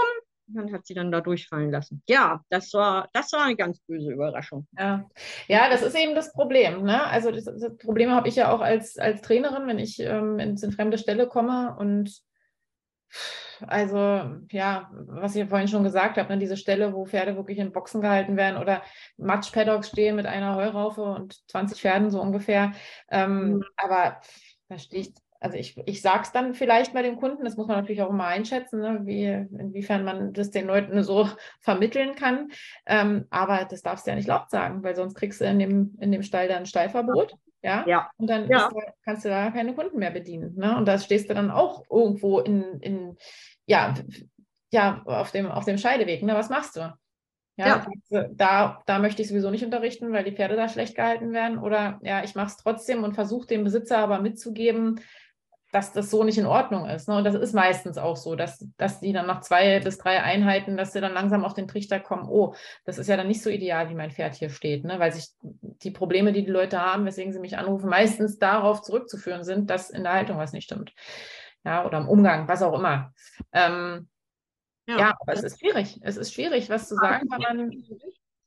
Speaker 2: dann hat sie dann da durchfallen lassen. Ja, das war, das war eine ganz böse Überraschung.
Speaker 1: Ja. ja, das ist eben das Problem. Ne? Also das, das Problem habe ich ja auch als, als Trainerin, wenn ich ähm, in, in fremde Ställe komme und also ja, was ich vorhin schon gesagt habe, ne, diese Stelle, wo Pferde wirklich in Boxen gehalten werden oder Matschpaddocks stehen mit einer Heuraufe und 20 Pferden so ungefähr. Ähm,
Speaker 2: Mhm.
Speaker 1: Aber da stehe ich, also ich, ich sage es dann vielleicht bei dem Kunden, das muss man natürlich auch immer einschätzen, ne, wie, inwiefern man das den Leuten so vermitteln kann. Ähm, aber das darfst du ja nicht laut sagen, weil sonst kriegst du in dem, in dem Stall dann ein Stallverbot. Ja,
Speaker 2: Ja.
Speaker 1: und dann
Speaker 2: Ja.
Speaker 1: da, kannst du da keine Kunden mehr bedienen. Ne? Und da stehst du dann auch irgendwo in, in ja, ja, auf dem, auf dem Scheideweg. Ne? Was machst du? Ja, da, da möchte ich sowieso nicht unterrichten, weil die Pferde da schlecht gehalten werden. Oder ja, ich mache es trotzdem und versuche dem Besitzer aber mitzugeben, dass das so nicht in Ordnung ist. Ne? Und das ist meistens auch so, dass, dass die dann nach zwei bis drei Einheiten, dass sie dann langsam auf den Trichter kommen, oh, das ist ja dann nicht so ideal, wie mein Pferd hier steht, ne? weil sich die Probleme, die die Leute haben, weswegen sie mich anrufen, meistens darauf zurückzuführen sind, dass in der Haltung was nicht stimmt. Ja, oder im Umgang, was auch immer. Ähm, ja, aber es ist schwierig. Es ist schwierig, was zu sagen, weil man.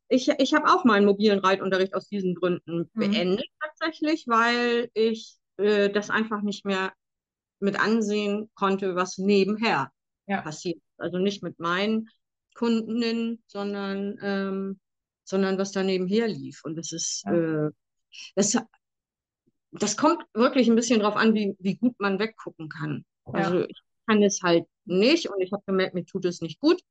Speaker 2: Ich, ich habe auch meinen mobilen Reitunterricht aus diesen Gründen
Speaker 1: Mhm.
Speaker 2: beendet tatsächlich, weil ich äh, das einfach nicht mehr mit ansehen konnte, was nebenher
Speaker 1: Ja.
Speaker 2: passiert. Also nicht mit meinen Kundinnen, sondern, ähm, sondern was da nebenher lief. Und das ist,
Speaker 1: Ja.
Speaker 2: äh, das, das kommt wirklich ein bisschen drauf an, wie, wie gut man weggucken kann. Also ich kann es halt nicht und ich habe gemerkt, mir tut es nicht gut,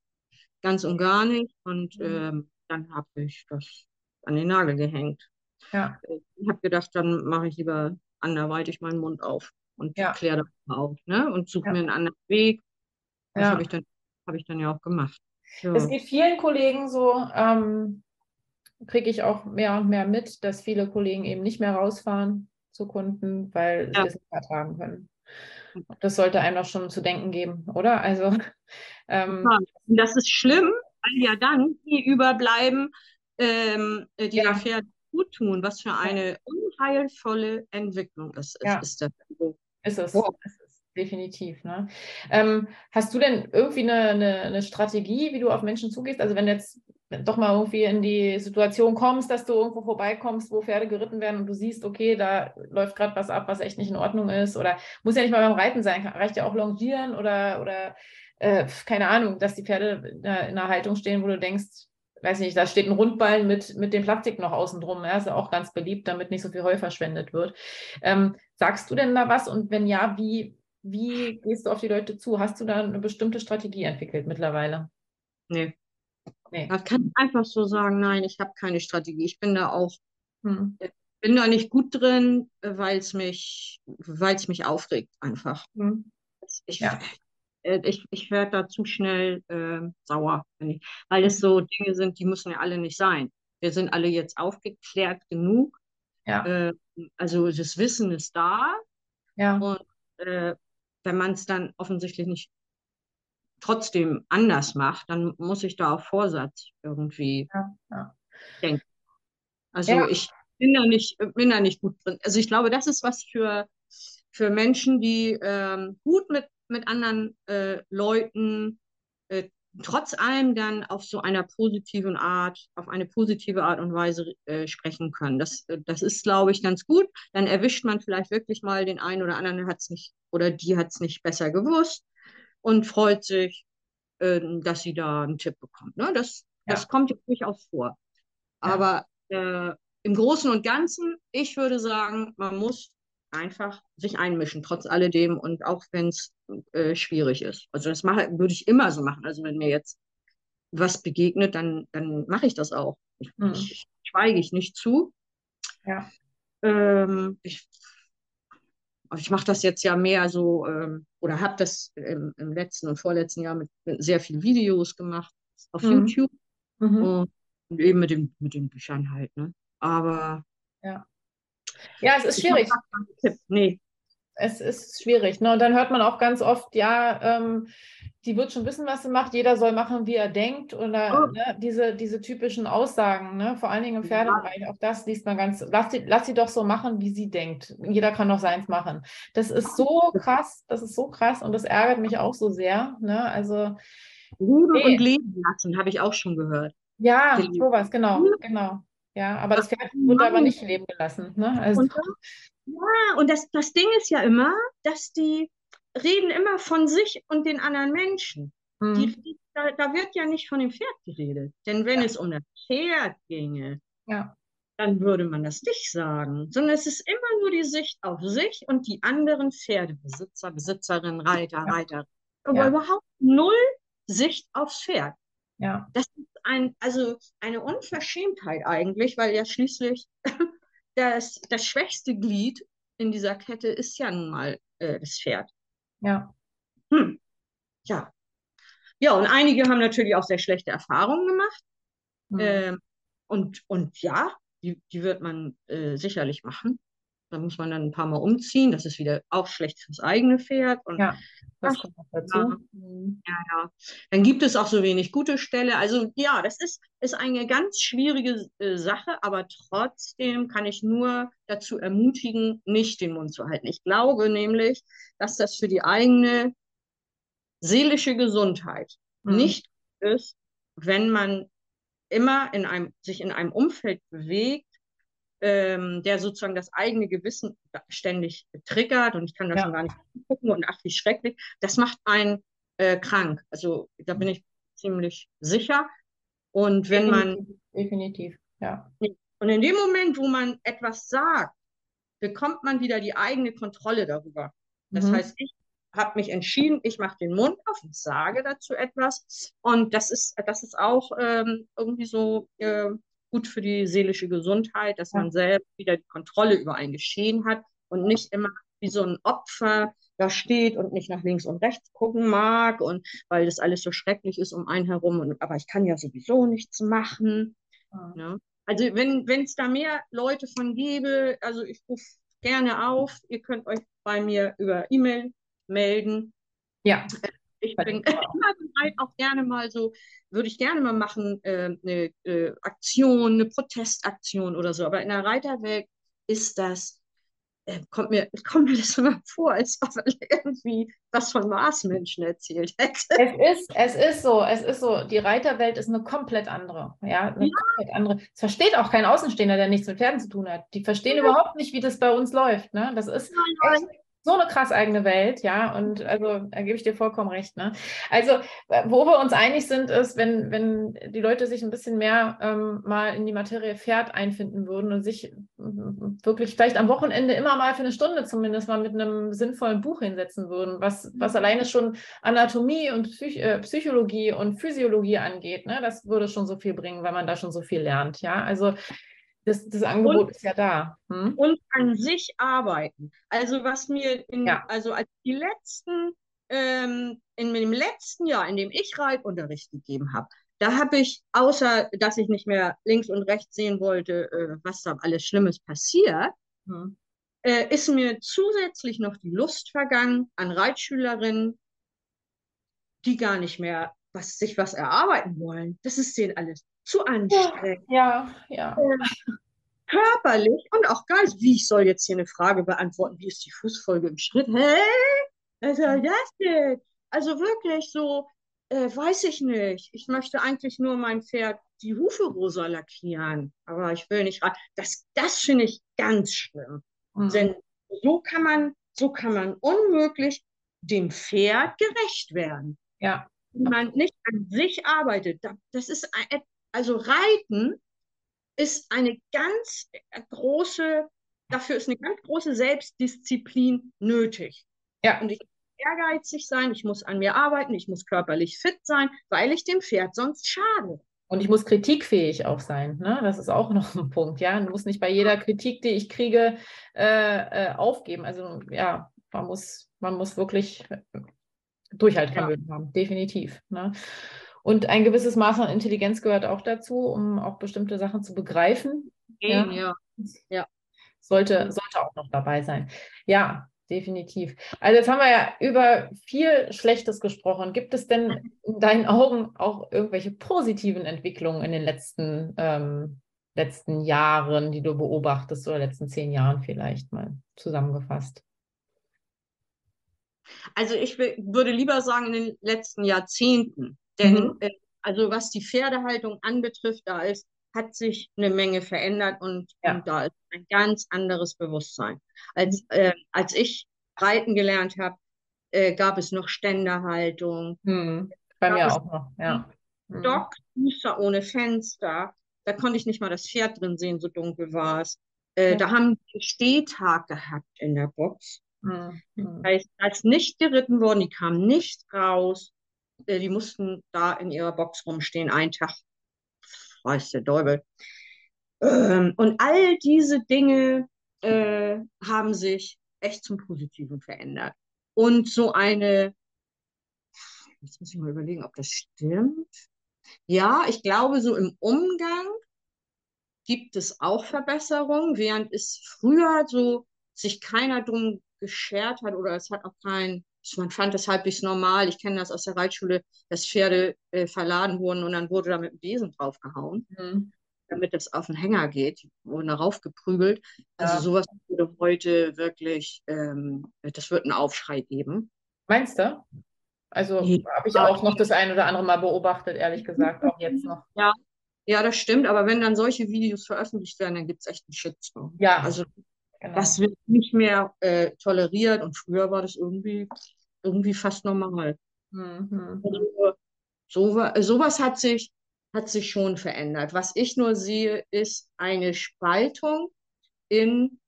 Speaker 2: ganz und gar nicht. Und
Speaker 1: Mhm.
Speaker 2: ähm, dann habe ich das an den Nagel gehängt.
Speaker 1: Ja.
Speaker 2: Ich habe gedacht, dann mache ich lieber anderweitig meinen Mund auf und
Speaker 1: Ja.
Speaker 2: kläre das mal auf, ne? Und suche
Speaker 1: Ja.
Speaker 2: mir einen anderen Weg. Das
Speaker 1: Ja.
Speaker 2: habe ich dann, habe ich dann ja auch gemacht. Ja.
Speaker 1: Es geht vielen Kollegen so, ähm, kriege ich auch mehr und mehr mit, dass viele Kollegen eben nicht mehr rausfahren zu Kunden, weil sie es nicht ertragen können. Das sollte einem doch schon zu denken geben, oder? Also, ähm,
Speaker 2: das ist schlimm, weil ja dann die überbleiben, ähm, äh, die
Speaker 1: Ja.
Speaker 2: Pferden gut tun. Was für eine unheilvolle Entwicklung das ist.
Speaker 1: Ja.
Speaker 2: ist das. Also,
Speaker 1: ist es.
Speaker 2: Wow.
Speaker 1: Ist es definitiv. Ne? Ähm, hast du denn irgendwie eine, eine, eine Strategie, wie du auf Menschen zugehst? Also wenn du jetzt doch mal irgendwie in die Situation kommst, dass du irgendwo vorbeikommst, wo Pferde geritten werden und du siehst, okay, da läuft gerade was ab, was echt nicht in Ordnung ist. Oder muss ja nicht mal beim Reiten sein, reicht ja auch Longieren oder, oder äh, keine Ahnung, dass die Pferde in einer Haltung stehen, wo du denkst, weiß nicht, da steht ein Rundballen mit, mit dem Plastik noch außen drum. Ja, ist ja auch ganz beliebt, damit nicht so viel Heu verschwendet wird. Ähm, sagst du denn da was? Und wenn ja, wie, wie gehst du auf die Leute zu? Hast du da eine bestimmte Strategie entwickelt mittlerweile?
Speaker 2: nee.
Speaker 1: Nee.
Speaker 2: Man kann einfach so sagen, nein, ich habe keine Strategie. Ich bin da auch,
Speaker 1: Hm.
Speaker 2: bin da nicht gut drin, weil es mich, weil es mich aufregt einfach.
Speaker 1: Hm.
Speaker 2: Ich,
Speaker 1: Ja.
Speaker 2: Äh, ich, ich werde da zu schnell äh, sauer, ich, weil es so Dinge sind, die müssen ja alle nicht sein. Wir sind alle jetzt aufgeklärt genug.
Speaker 1: Ja.
Speaker 2: Äh, also das Wissen ist da.
Speaker 1: Ja.
Speaker 2: Und äh, wenn man es dann offensichtlich nicht trotzdem anders macht, dann muss ich da auf Vorsatz irgendwie
Speaker 1: Ja.
Speaker 2: Denken. Also ich bin da nicht, bin da nicht gut drin. Also ich glaube, das ist was für, für Menschen, die ähm, gut mit, mit anderen äh, Leuten äh, trotz allem dann auf so einer positiven Art, auf eine positive Art und Weise äh, sprechen können. Das, das ist, glaube ich, ganz gut. Dann erwischt man vielleicht wirklich mal den einen oder anderen, der hat es nicht oder die hat es nicht besser gewusst und freut sich, äh, dass sie da einen Tipp bekommt. Ne? Das, ja. das kommt ja durchaus vor. Aber äh, im Großen und Ganzen, ich würde sagen, man muss einfach sich einmischen, trotz alledem und auch wenn es äh, schwierig ist. Also das mache, würde ich immer so machen. Also wenn mir jetzt was begegnet, dann, dann mache ich das auch. Ich, hm. ich schweige ich nicht zu.
Speaker 1: Ja.
Speaker 2: Ähm, ich ich mache das jetzt ja mehr so, ähm, oder habe das im, im, letzten und vorletzten Jahr mit, mit sehr vielen Videos gemacht auf mhm. YouTube. Mhm. Und eben mit, dem, mit den Büchern halt. Ne? Aber.
Speaker 1: Ja. Ja, es ist schwierig. Nee. Es ist schwierig. Ne? Und dann hört man auch ganz oft, ja, ähm, die wird schon wissen, was sie macht, jeder soll machen, wie er denkt. Oder oh. ne, diese, diese typischen Aussagen, ne? vor allen Dingen im Pferdebereich, ja. auch das liest man ganz, lass sie, lass sie doch so machen, wie sie denkt. Jeder kann doch seins machen. Das ist so krass, das ist so krass und das ärgert mich auch so sehr. Ne? Also
Speaker 2: Leben nee. und leben lassen, habe ich auch schon gehört.
Speaker 1: Ja, sowas, genau, genau. Ja, aber das Pferd wird aber nicht leben gelassen. Ne? Also.
Speaker 2: Und, ja, und das, das Ding ist ja immer, dass die reden immer von sich und den anderen Menschen. Mhm. Die, da, da, wird ja nicht von dem Pferd geredet. Denn wenn ja. es um das Pferd ginge,
Speaker 1: ja.
Speaker 2: dann würde man das nicht sagen. Sondern es ist immer nur die Sicht auf sich und die anderen Pferdebesitzer, Besitzerinnen, Reiter, ja. Reiter. Aber überhaupt null Sicht aufs Pferd.
Speaker 1: Ja.
Speaker 2: Das ist ein, also eine Unverschämtheit eigentlich, weil ja schließlich das, das schwächste Glied in dieser Kette ist ja nun mal äh, das Pferd.
Speaker 1: Ja.
Speaker 2: Hm. Ja. Ja, und einige haben natürlich auch sehr schlechte Erfahrungen gemacht. Mhm. Ähm, und, und ja, die, die wird man äh, sicherlich machen. Da muss man dann ein paar Mal umziehen. Das ist wieder auch schlecht fürs eigene Pferd. Und
Speaker 1: ja, das kommt noch dazu.
Speaker 2: Ja, ja, ja. Dann gibt es auch so wenig gute Ställe. Also ja, das ist, ist eine ganz schwierige äh, Sache, aber trotzdem kann ich nur dazu ermutigen, nicht den Mund zu halten. Ich glaube nämlich, dass das für die eigene seelische Gesundheit mhm. nicht ist, wenn man immer in einem, sich in einem Umfeld bewegt, ähm, der sozusagen das eigene Gewissen ständig triggert und ich kann da ja. schon gar nicht gucken und ach, wie schrecklich. Das macht einen äh, krank. Also da bin ich ziemlich sicher. Und wenn
Speaker 1: definitiv,
Speaker 2: man.
Speaker 1: Definitiv, ja.
Speaker 2: Und in dem Moment, wo man etwas sagt, bekommt man wieder die eigene Kontrolle darüber. Das mhm. heißt, ich habe mich entschieden, ich mache den Mund auf und sage dazu etwas. Und das ist, das ist auch ähm, irgendwie so äh, gut für die seelische Gesundheit, dass man selbst wieder die Kontrolle über ein Geschehen hat und nicht immer wie so ein Opfer da steht und nicht nach links und rechts gucken mag und weil das alles so schrecklich ist um einen herum. Und, aber ich kann ja sowieso nichts machen. Ja. Ne? Also wenn es da mehr Leute von gäbe, also ich rufe gerne auf, ihr könnt euch bei mir über E-Mail melden.
Speaker 1: Ja.
Speaker 2: Ich bin immer bereit, auch gerne mal so, würde ich gerne mal machen, äh, eine äh, Aktion, eine Protestaktion oder so. Aber in der Reiterwelt ist das, äh, kommt, mir, kommt mir das immer vor, als ob er irgendwie was von Marsmenschen erzählt hätte.
Speaker 1: Es ist, es ist so, es ist so, die Reiterwelt ist eine komplett andere. Ja, eine ja. komplett andere. Es versteht auch kein Außenstehender, der nichts mit Pferden zu tun hat. Die verstehen ja. überhaupt nicht, wie das bei uns läuft. Ne? Das ist echt so eine krass eigene Welt, ja, und also da gebe ich dir vollkommen recht. Ne? Also, wo wir uns einig sind, ist, wenn, wenn die Leute sich ein bisschen mehr ähm, mal in die Materie Pferd einfinden würden und sich wirklich vielleicht am Wochenende immer mal für eine Stunde zumindest mal mit einem sinnvollen Buch hinsetzen würden, was, was alleine schon Anatomie und Psych äh, Psychologie und Physiologie angeht, ne? das würde schon so viel bringen, weil man da schon so viel lernt. Ja, also das, das Angebot und, ist ja da.
Speaker 2: Hm? Und an sich arbeiten. Also was mir, in, ja. also als die letzten, ähm, in dem letzten Jahr, in dem ich Reitunterricht gegeben habe, da habe ich, außer dass ich nicht mehr links und rechts sehen wollte, äh, was da alles Schlimmes passiert, hm. äh, ist mir zusätzlich noch die Lust vergangen an Reitschülerinnen, die gar nicht mehr was, sich was erarbeiten wollen. Das ist denen alles zu anstrengend.
Speaker 1: Ja, ja.
Speaker 2: Äh, körperlich und auch geistig. Wie ich soll jetzt hier eine Frage beantworten, wie ist die Fußfolge im Schritt? Hä? Was soll das denn? Also wirklich so, äh, weiß ich nicht. Ich möchte eigentlich nur mein Pferd die Hufe rosa lackieren, aber ich will nicht reiten. Das, das finde ich ganz schlimm. Mhm. Denn so kann man, so kann man unmöglich dem Pferd gerecht werden.
Speaker 1: Ja.
Speaker 2: Wenn man nicht an sich arbeitet. Das ist also Reiten ist eine ganz große, dafür ist eine ganz große Selbstdisziplin nötig.
Speaker 1: Ja.
Speaker 2: Und ich ehrgeizig sein, ich muss an mir arbeiten, ich muss körperlich fit sein, weil ich dem Pferd sonst schade.
Speaker 1: Und ich muss kritikfähig auch sein. Ne? Das ist auch noch ein Punkt. Ja, du musst nicht bei jeder Kritik, die ich kriege, äh, äh, aufgeben. Also ja, man muss, man muss wirklich Durchhaltevermögen ja. haben, definitiv. Ne? Und ein gewisses Maß an Intelligenz gehört auch dazu, um auch bestimmte Sachen zu begreifen.
Speaker 2: Ja. ja. ja.
Speaker 1: Sollte, sollte auch noch dabei sein. Ja, definitiv. Also jetzt haben wir ja über viel Schlechtes gesprochen. Gibt es denn in deinen Augen auch irgendwelche positiven Entwicklungen in den letzten, ähm, letzten Jahren, die du beobachtest oder letzten zehn Jahren vielleicht mal zusammengefasst?
Speaker 2: Also ich würde lieber sagen in den letzten Jahrzehnten, denn mhm. äh, also was die Pferdehaltung anbetrifft, da ist hat sich eine Menge verändert und, ja. und da ist ein ganz anderes Bewusstsein. Als, äh, als ich reiten gelernt habe, äh, gab es noch Ständerhaltung.
Speaker 1: Hm. Bei mir auch noch, ja.
Speaker 2: Hm. Stockbüster ohne Fenster. Da konnte ich nicht mal das Pferd drin sehen, so dunkel war es. Äh, ja. Da haben die Stehtag gehabt in der Box. Hm. Hm. Das heißt, als nicht geritten worden, die kamen nicht raus. Äh, die mussten da in ihrer Box rumstehen, einen Tag weiß der Däubel. Ähm, und all diese Dinge äh, haben sich echt zum Positiven verändert. Und so eine, jetzt muss ich mal überlegen, ob das stimmt. Ja, ich glaube, so im Umgang gibt es auch Verbesserungen, während es früher so sich keiner drum geschert hat oder es hat auch kein man fand das halbwegs normal. Ich kenne das aus der Reitschule, dass Pferde äh, verladen wurden und dann wurde da mit dem Besen draufgehauen, mhm. damit das auf den Hänger geht, wurden darauf geprügelt. Also ja. sowas würde heute wirklich, ähm, das wird einen Aufschrei geben.
Speaker 1: Meinst du? Also ja. habe ich auch noch das ein oder andere Mal beobachtet, ehrlich gesagt, auch jetzt noch.
Speaker 2: Ja, ja, das stimmt, aber wenn dann solche Videos veröffentlicht werden, dann gibt es echt einen Shitstorm.
Speaker 1: Ja.
Speaker 2: Also Genau. Das wird nicht mehr äh, toleriert und früher war das irgendwie, irgendwie fast normal. Mhm. Also, so, sowas hat sich, hat sich schon verändert. Was ich nur sehe, ist eine Spaltung in,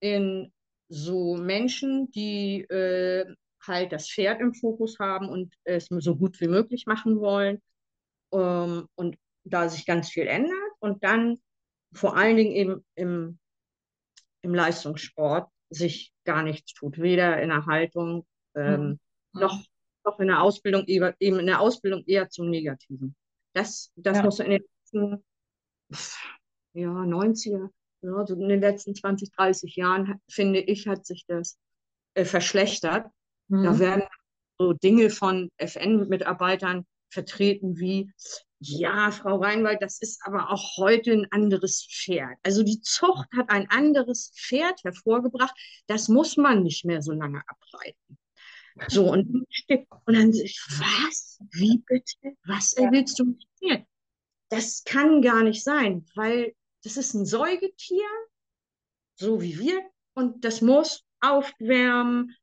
Speaker 2: in so Menschen, die äh, halt das Pferd im Fokus haben und es so gut wie möglich machen wollen. Ähm, und da sich ganz viel ändert und dann vor allen Dingen eben im im Leistungssport sich gar nichts tut, weder in der Haltung ähm, mhm. noch, noch in der Ausbildung, eben in der Ausbildung eher zum Negativen. Das, das ja. muss in den letzten ja, 90er, ja, so in den letzten 20, 30 Jahren, finde ich, hat sich das äh, verschlechtert. Mhm. Da werden so Dinge von FN-Mitarbeitern vertreten wie, ja, Frau Reinwald, das ist aber auch heute ein anderes Pferd. Also die Zucht hat ein anderes Pferd hervorgebracht. Das muss man nicht mehr so lange abreiten. So, und, und dann ich, was? Wie bitte? Was willst du mit mir? Das kann gar nicht sein, weil das ist ein Säugetier, so wie wir, und das muss aufwärmen,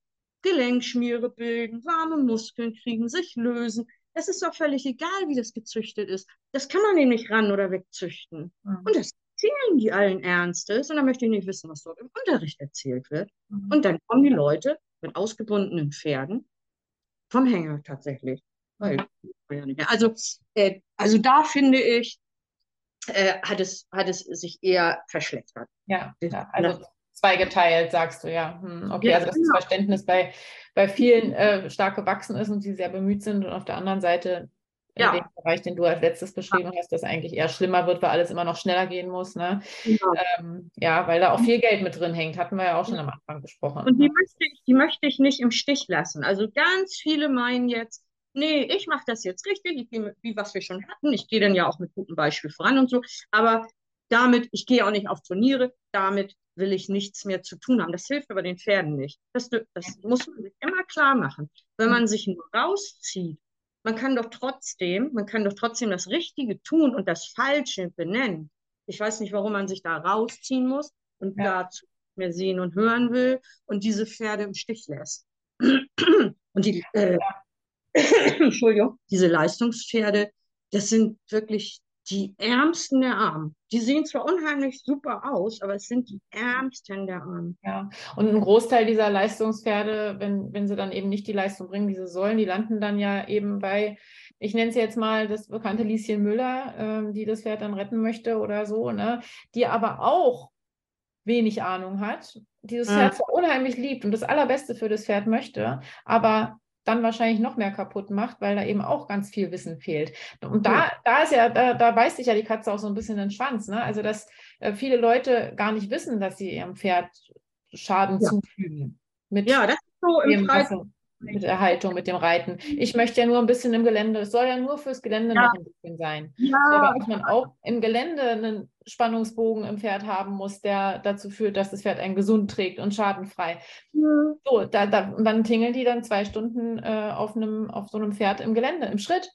Speaker 2: Gelenkschmiere bilden, warme Muskeln kriegen, sich lösen. Es ist doch völlig egal, wie das gezüchtet ist. Das kann man nämlich ran oder wegzüchten. Mhm. Und das erzählen die allen Ernstes. Und dann möchte ich nicht wissen, was dort im Unterricht erzählt wird. Mhm. Und dann kommen die Leute mit ausgebundenen Pferden vom Hänger tatsächlich. Mhm. also, äh, also da finde ich, äh, hat, es, hat es sich eher verschlechtert.
Speaker 1: Ja, ja also zweigeteilt, sagst du, ja. Hm, okay, ja, also dass genau. das Verständnis bei, bei vielen äh, stark gewachsen ist und sie sehr bemüht sind und auf der anderen Seite in ja. dem Bereich, den du als letztes beschrieben hast, dass eigentlich eher schlimmer wird, weil alles immer noch schneller gehen muss. Ne? Ja. Genau. Ähm, ja, weil da auch viel Geld mit drin hängt, hatten wir ja auch schon am Anfang besprochen.
Speaker 2: Und die, ne? möchte ich, die möchte ich nicht im Stich lassen. Also ganz viele meinen jetzt, nee, ich mache das jetzt richtig, ich gehe wie was wir schon hatten, ich gehe dann ja auch mit gutem Beispiel voran und so, aber damit, ich gehe auch nicht auf Turniere, damit will ich nichts mehr zu tun haben. Das hilft aber den Pferden nicht. Das, das muss man sich immer klar machen. Wenn man sich nur rauszieht man kann doch trotzdem, man kann doch trotzdem das Richtige tun und das Falsche benennen. Ich weiß nicht, warum man sich da rausziehen muss und ja. dazu mehr sehen und hören will und diese Pferde im Stich lässt. Und die, äh, Entschuldigung, diese Leistungspferde, das sind wirklich die Ärmsten der Armen. Die sehen zwar unheimlich super aus, aber es sind die Ärmsten der Armen.
Speaker 1: Ja, und ein Großteil dieser Leistungspferde, wenn, wenn sie dann eben nicht die Leistung bringen, die sie sollen, die landen dann ja eben bei, ich nenne es jetzt mal das bekannte Lieschen Müller, ähm, die das Pferd dann retten möchte oder so, ne? die aber auch wenig Ahnung hat, dieses ja. Pferd zwar unheimlich liebt und das Allerbeste für das Pferd möchte, aber dann wahrscheinlich noch mehr kaputt macht, weil da eben auch ganz viel Wissen fehlt. Und da, da ist ja, da, da beißt sich ja die Katze auch so ein bisschen den Schwanz. Ne? Also, dass äh, viele Leute gar nicht wissen, dass sie ihrem Pferd Schaden ja. zufügen.
Speaker 2: Mit ja, das ist so im
Speaker 1: Preis mit der Haltung, mit dem Reiten. Ich möchte ja nur ein bisschen im Gelände, es soll ja nur fürs Gelände ja. noch ein bisschen sein. Ja. So, aber dass man auch im Gelände einen Spannungsbogen im Pferd haben muss, der dazu führt, dass das Pferd einen gesund trägt und schadenfrei. Ja. So, da, da, dann tingeln die dann zwei Stunden äh, auf, einem, auf so einem Pferd im Gelände, im Schritt.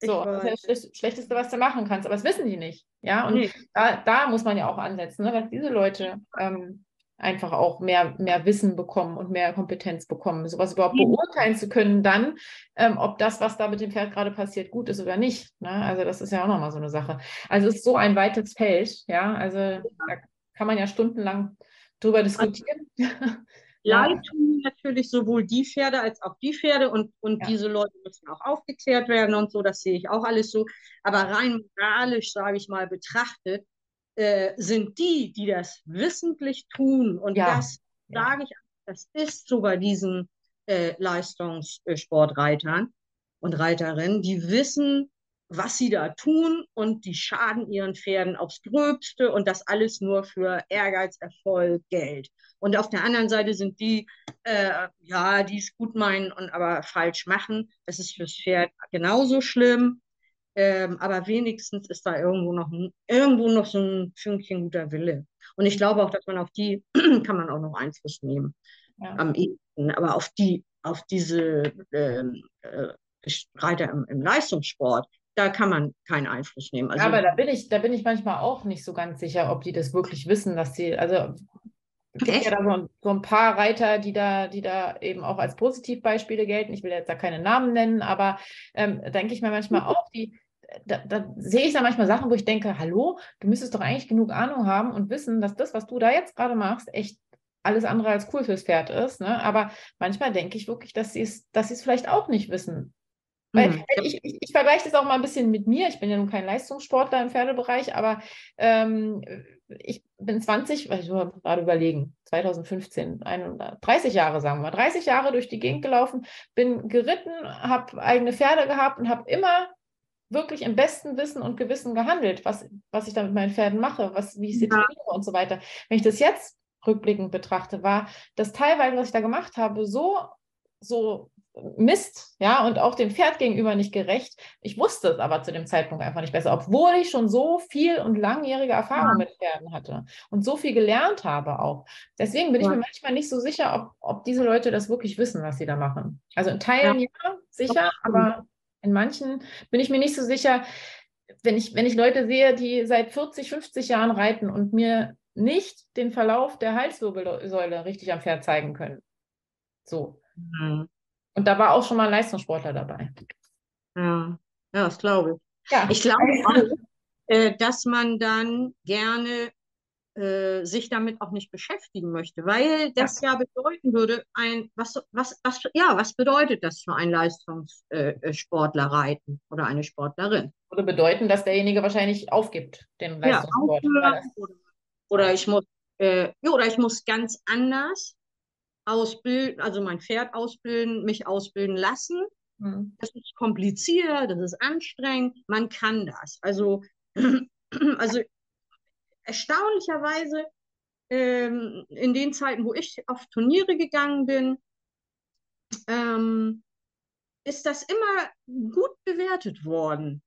Speaker 1: So, das ist ja das Schlechteste, was du machen kannst, aber das wissen die nicht. Ja, und nee. da, da muss man ja auch ansetzen, ne? weil diese Leute ähm, einfach auch mehr, mehr Wissen bekommen und mehr Kompetenz bekommen, sowas überhaupt mhm. beurteilen zu können, dann, ähm, ob das, was da mit dem Pferd gerade passiert, gut ist oder nicht. Ne? Also das ist ja auch nochmal so eine Sache. Also es ist so ein weites Feld, ja, also da kann man ja stundenlang drüber diskutieren.
Speaker 2: Leid tun natürlich sowohl die Pferde als auch die Pferde und, und ja. diese Leute müssen auch aufgeklärt werden und so, das sehe ich auch alles so. Aber rein moralisch, sage ich mal, betrachtet, äh, sind die, die das wissentlich tun. Und ja. das ja. sage ich, das ist so bei diesen äh, Leistungssportreitern und Reiterinnen, die wissen, was sie da tun und die schaden ihren Pferden aufs Gröbste und das alles nur für Ehrgeiz, Erfolg, Geld. Und auf der anderen Seite sind die, äh, ja, die es gut meinen und aber falsch machen. Das ist fürs Pferd genauso schlimm. Ähm, aber wenigstens ist da irgendwo noch, irgendwo noch so ein Fünkchen guter Wille. Und ich glaube auch, dass man auf die kann man auch noch Einfluss nehmen. Ja. Am ehesten. Aber auf die, auf diese ähm, äh, Reiter im, im, Leistungssport, da kann man keinen Einfluss nehmen.
Speaker 1: Also, aber da bin ich, da bin ich manchmal auch nicht so ganz sicher, ob die das wirklich wissen, dass sie, also es gibt ja da so ein, so ein, paar Reiter, die da, die da eben auch als Positivbeispiele gelten. Ich will jetzt da keine Namen nennen, aber ähm, denke ich mir manchmal auch, die, da, da, sehe ich da manchmal Sachen, wo ich denke, hallo, du müsstest doch eigentlich genug Ahnung haben und wissen, dass das, was du da jetzt gerade machst, echt alles andere als cool fürs Pferd ist. Ne? Aber manchmal denke ich wirklich, dass sie es, dass sie es vielleicht auch nicht wissen. Weil mhm. ich, ich, ich, vergleiche das auch mal ein bisschen mit mir. Ich bin ja nun kein Leistungssportler im Pferdebereich, aber ähm, ich bin 20, weil ich muss gerade überlegen, 2015, 30 Jahre sagen wir mal, 30 Jahre durch die Gegend gelaufen, bin geritten, habe eigene Pferde gehabt und habe immer wirklich im besten Wissen und Gewissen gehandelt, was, was ich da mit meinen Pferden mache, was, wie ich sie ja. trainiere und so weiter. Wenn ich das jetzt rückblickend betrachte, war das teilweise, was ich da gemacht habe, so, so Mist, ja, und auch dem Pferd gegenüber nicht gerecht. Ich wusste es aber zu dem Zeitpunkt einfach nicht besser, obwohl ich schon so viel und langjährige Erfahrung ja. mit Pferden hatte und so viel gelernt habe auch. Deswegen bin ja. ich mir manchmal nicht so sicher, ob, ob diese Leute das wirklich wissen, was sie da machen. Also in Teilen ja, ja sicher, aber in manchen bin ich mir nicht so sicher, wenn ich, wenn ich Leute sehe, die seit 40, 50 Jahren reiten und mir nicht den Verlauf der Halswirbelsäule richtig am Pferd zeigen können. So. Mhm. Und da war auch schon mal ein Leistungssportler dabei.
Speaker 2: Ja, ja das glaube ich. Ja. Ich glaube auch, äh, dass man dann gerne äh, sich damit auch nicht beschäftigen möchte, weil das ja, ja bedeuten würde, ein, was, was, was, ja, was bedeutet das für einen Leistungssportler äh, reiten oder eine Sportlerin?
Speaker 1: Würde bedeuten, dass derjenige wahrscheinlich aufgibt, den Leistungssport. Ja,
Speaker 2: oder, oder, ich muss, äh, oder ich muss ganz anders ausbilden, also mein Pferd ausbilden, mich ausbilden lassen. Hm. Das ist kompliziert, das ist anstrengend, man kann das. Also, also erstaunlicherweise ähm, in den Zeiten, wo ich auf Turniere gegangen bin, ähm, ist das immer gut bewertet worden,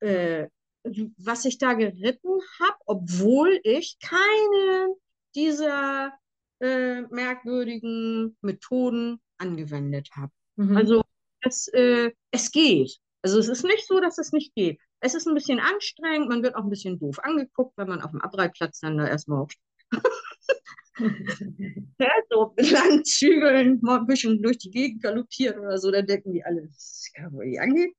Speaker 2: äh, was ich da geritten habe, obwohl ich keine dieser äh, merkwürdigen Methoden angewendet habe. Mhm. Also es, äh, es geht. Also es ist nicht so, dass es nicht geht. Es ist ein bisschen anstrengend, man wird auch ein bisschen doof angeguckt, wenn man auf dem Abreitplatz dann da erstmal ja, so lang zügeln, mal ein bisschen durch die Gegend galoppiert oder so, dann denken die alle, das kann wohl nicht angehen.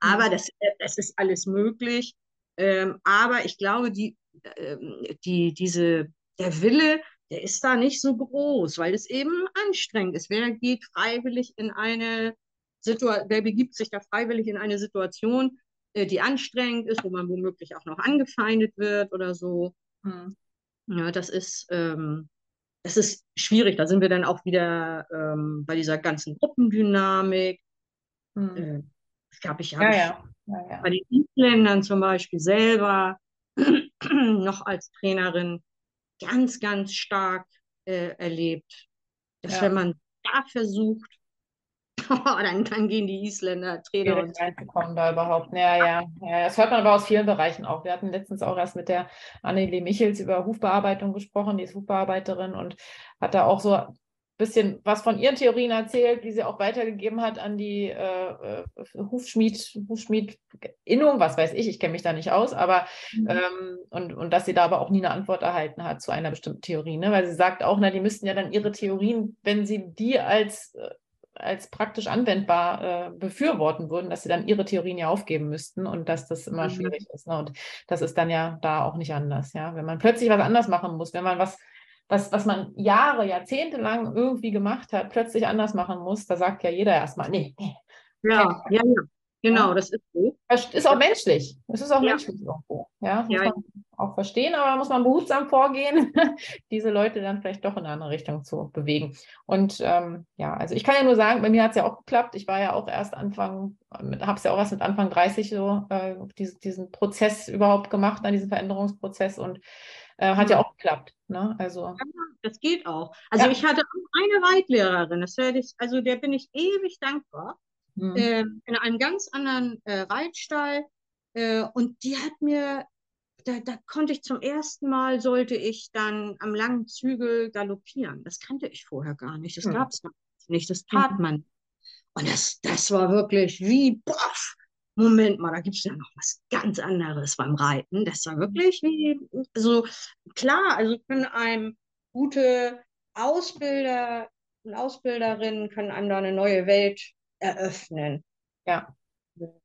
Speaker 2: Aber mhm. das, äh, das ist alles möglich. Ähm, aber ich glaube, die, äh, die, diese, der Wille, der ist da nicht so groß, weil es eben anstrengend ist. Wer geht freiwillig in eine Situation, wer begibt sich da freiwillig in eine Situation, die anstrengend ist, wo man womöglich auch noch angefeindet wird oder so. Hm. Ja, das ist, ähm, das ist schwierig. Da sind wir dann auch wieder ähm, bei dieser ganzen Gruppendynamik. Hm. Äh, ich glaube, ich habe ja, ja. ja, bei den Isländern zum Beispiel selber noch als Trainerin ganz, ganz stark äh, erlebt, dass wenn man da versucht, dann, dann gehen die Isländer Trainer und
Speaker 1: reinzukommen da überhaupt. Ja, ja, ja. Das hört man aber aus vielen Bereichen auch. Wir hatten letztens auch erst mit der Annelie Michels über Hufbearbeitung gesprochen, die ist Hufbearbeiterin und hat da auch so ein bisschen was von ihren Theorien erzählt, die sie auch weitergegeben hat an die äh, äh Hufschmied, Hufschmied-Innung, was weiß ich, ich kenne mich da nicht aus, aber mhm. ähm, und, und dass sie da aber auch nie eine Antwort erhalten hat zu einer bestimmten Theorie, ne? weil sie sagt auch, na, die müssten ja dann ihre Theorien, wenn sie die als äh, als praktisch anwendbar äh, befürworten würden, dass sie dann ihre Theorien ja aufgeben müssten und dass das immer mhm. schwierig ist. Ne? Und das ist dann ja da auch nicht anders. Ja? Wenn man plötzlich was anders machen muss, wenn man was, was, was man Jahre, Jahrzehnte lang irgendwie gemacht hat, plötzlich anders machen muss, da sagt ja jeder erstmal, nee, nee.
Speaker 2: Ja, ja, ja. Genau, das ist so.
Speaker 1: Ist auch menschlich. Es ist auch ja. menschlich irgendwo. Ja, muss ja. man auch verstehen, aber muss man behutsam vorgehen, diese Leute dann vielleicht doch in eine andere Richtung zu bewegen. Und ähm, ja, also ich kann ja nur sagen, bei mir hat es ja auch geklappt. Ich war ja auch erst Anfang, habe es ja auch erst mit Anfang 30 so äh, diesen, diesen Prozess überhaupt gemacht, diesen Veränderungsprozess und äh, hat ja. ja auch geklappt. Ne? Also, ja,
Speaker 2: das geht auch. Also ich hatte eine Reitlehrerin, das werde ich, also der bin ich ewig dankbar mhm. äh, in einem ganz anderen äh, Reitstall. Äh, und die hat mir, da, da konnte ich zum ersten Mal, sollte ich dann am langen Zügel galoppieren. Das kannte ich vorher gar nicht. Das mhm. gab es nicht. Das tat mhm. man. Und das, das war wirklich wie, boah, Moment mal, da gibt es ja noch was ganz anderes beim Reiten. Das war wirklich wie, so klar, also können einem gute Ausbilder und Ausbilderinnen können einem da eine neue Welt eröffnen.
Speaker 1: Ja.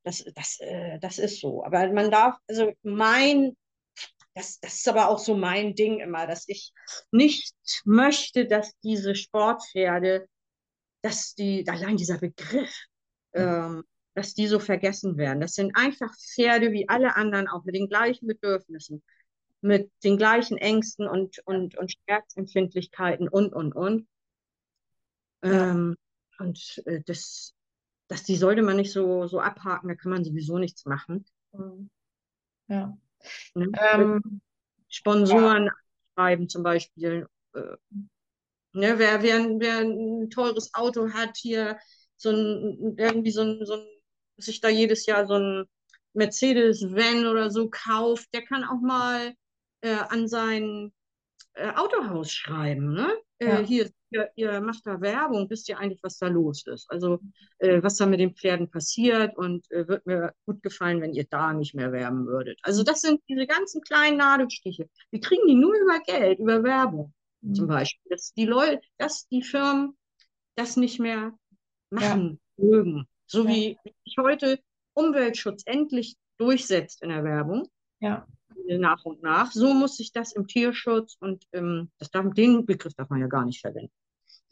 Speaker 2: Das, das, äh, das ist so. Aber man darf, also mein, das, das ist aber auch so mein Ding immer, dass ich nicht möchte, dass diese Sportpferde, dass die, allein dieser Begriff, ähm, dass die so vergessen werden. Das sind einfach Pferde wie alle anderen, auch mit den gleichen Bedürfnissen, mit den gleichen Ängsten und, und, und Schmerzempfindlichkeiten und, und, und. Ähm, und äh, das, dass die sollte man nicht so, so abhaken, da kann man sowieso nichts machen.
Speaker 1: Mhm. Ja.
Speaker 2: Ne? Ähm, Sponsoren ja. schreiben zum Beispiel. Äh, ne, wer, wer, wer ein teures Auto hat, hier so ein, irgendwie so ein, so ein, sich da jedes Jahr so ein Mercedes-Van oder so kauft, der kann auch mal äh, an sein äh, Autohaus schreiben. Ne? Äh, ja. hier ihr, ihr macht da Werbung, wisst ihr eigentlich, was da los ist? Also äh, was da mit den Pferden passiert und äh, wird mir gut gefallen, wenn ihr da nicht mehr werben würdet. Also das sind diese ganzen kleinen Nadelstiche. Wir kriegen die nur über Geld, über Werbung mhm. zum Beispiel. Dass die Leute, dass die Firmen das nicht mehr machen ja. mögen. So ja. wie sich heute Umweltschutz endlich durchsetzt in der Werbung.
Speaker 1: Ja
Speaker 2: nach und nach. So muss sich das im Tierschutz und im, das darf, den Begriff darf man ja gar nicht verwenden.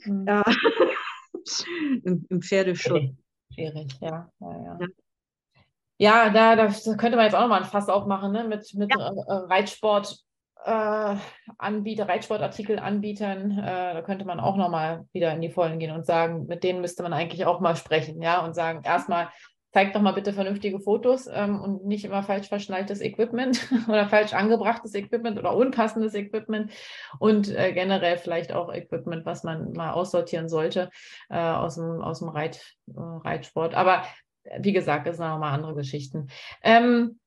Speaker 2: Mhm. Äh, im, Im Pferdeschutz.
Speaker 1: Schwierig, ja. Ja, ja. ja. ja da, da, könnte man jetzt auch nochmal ein Fass aufmachen, ne? mit, mit ja. äh, Reitsport. Äh, Anbieter, Reitsportartikelanbietern, äh, da könnte man auch nochmal wieder in die Vollen gehen und sagen, mit denen müsste man eigentlich auch mal sprechen, ja, und sagen, erstmal, zeigt doch mal bitte vernünftige Fotos ähm, und nicht immer falsch verschnalltes Equipment oder falsch angebrachtes Equipment oder unpassendes Equipment und äh, generell vielleicht auch Equipment, was man mal aussortieren sollte äh, aus dem, aus dem Reit, äh, Reitsport. Aber äh, wie gesagt, das sind nochmal andere Geschichten. Ähm,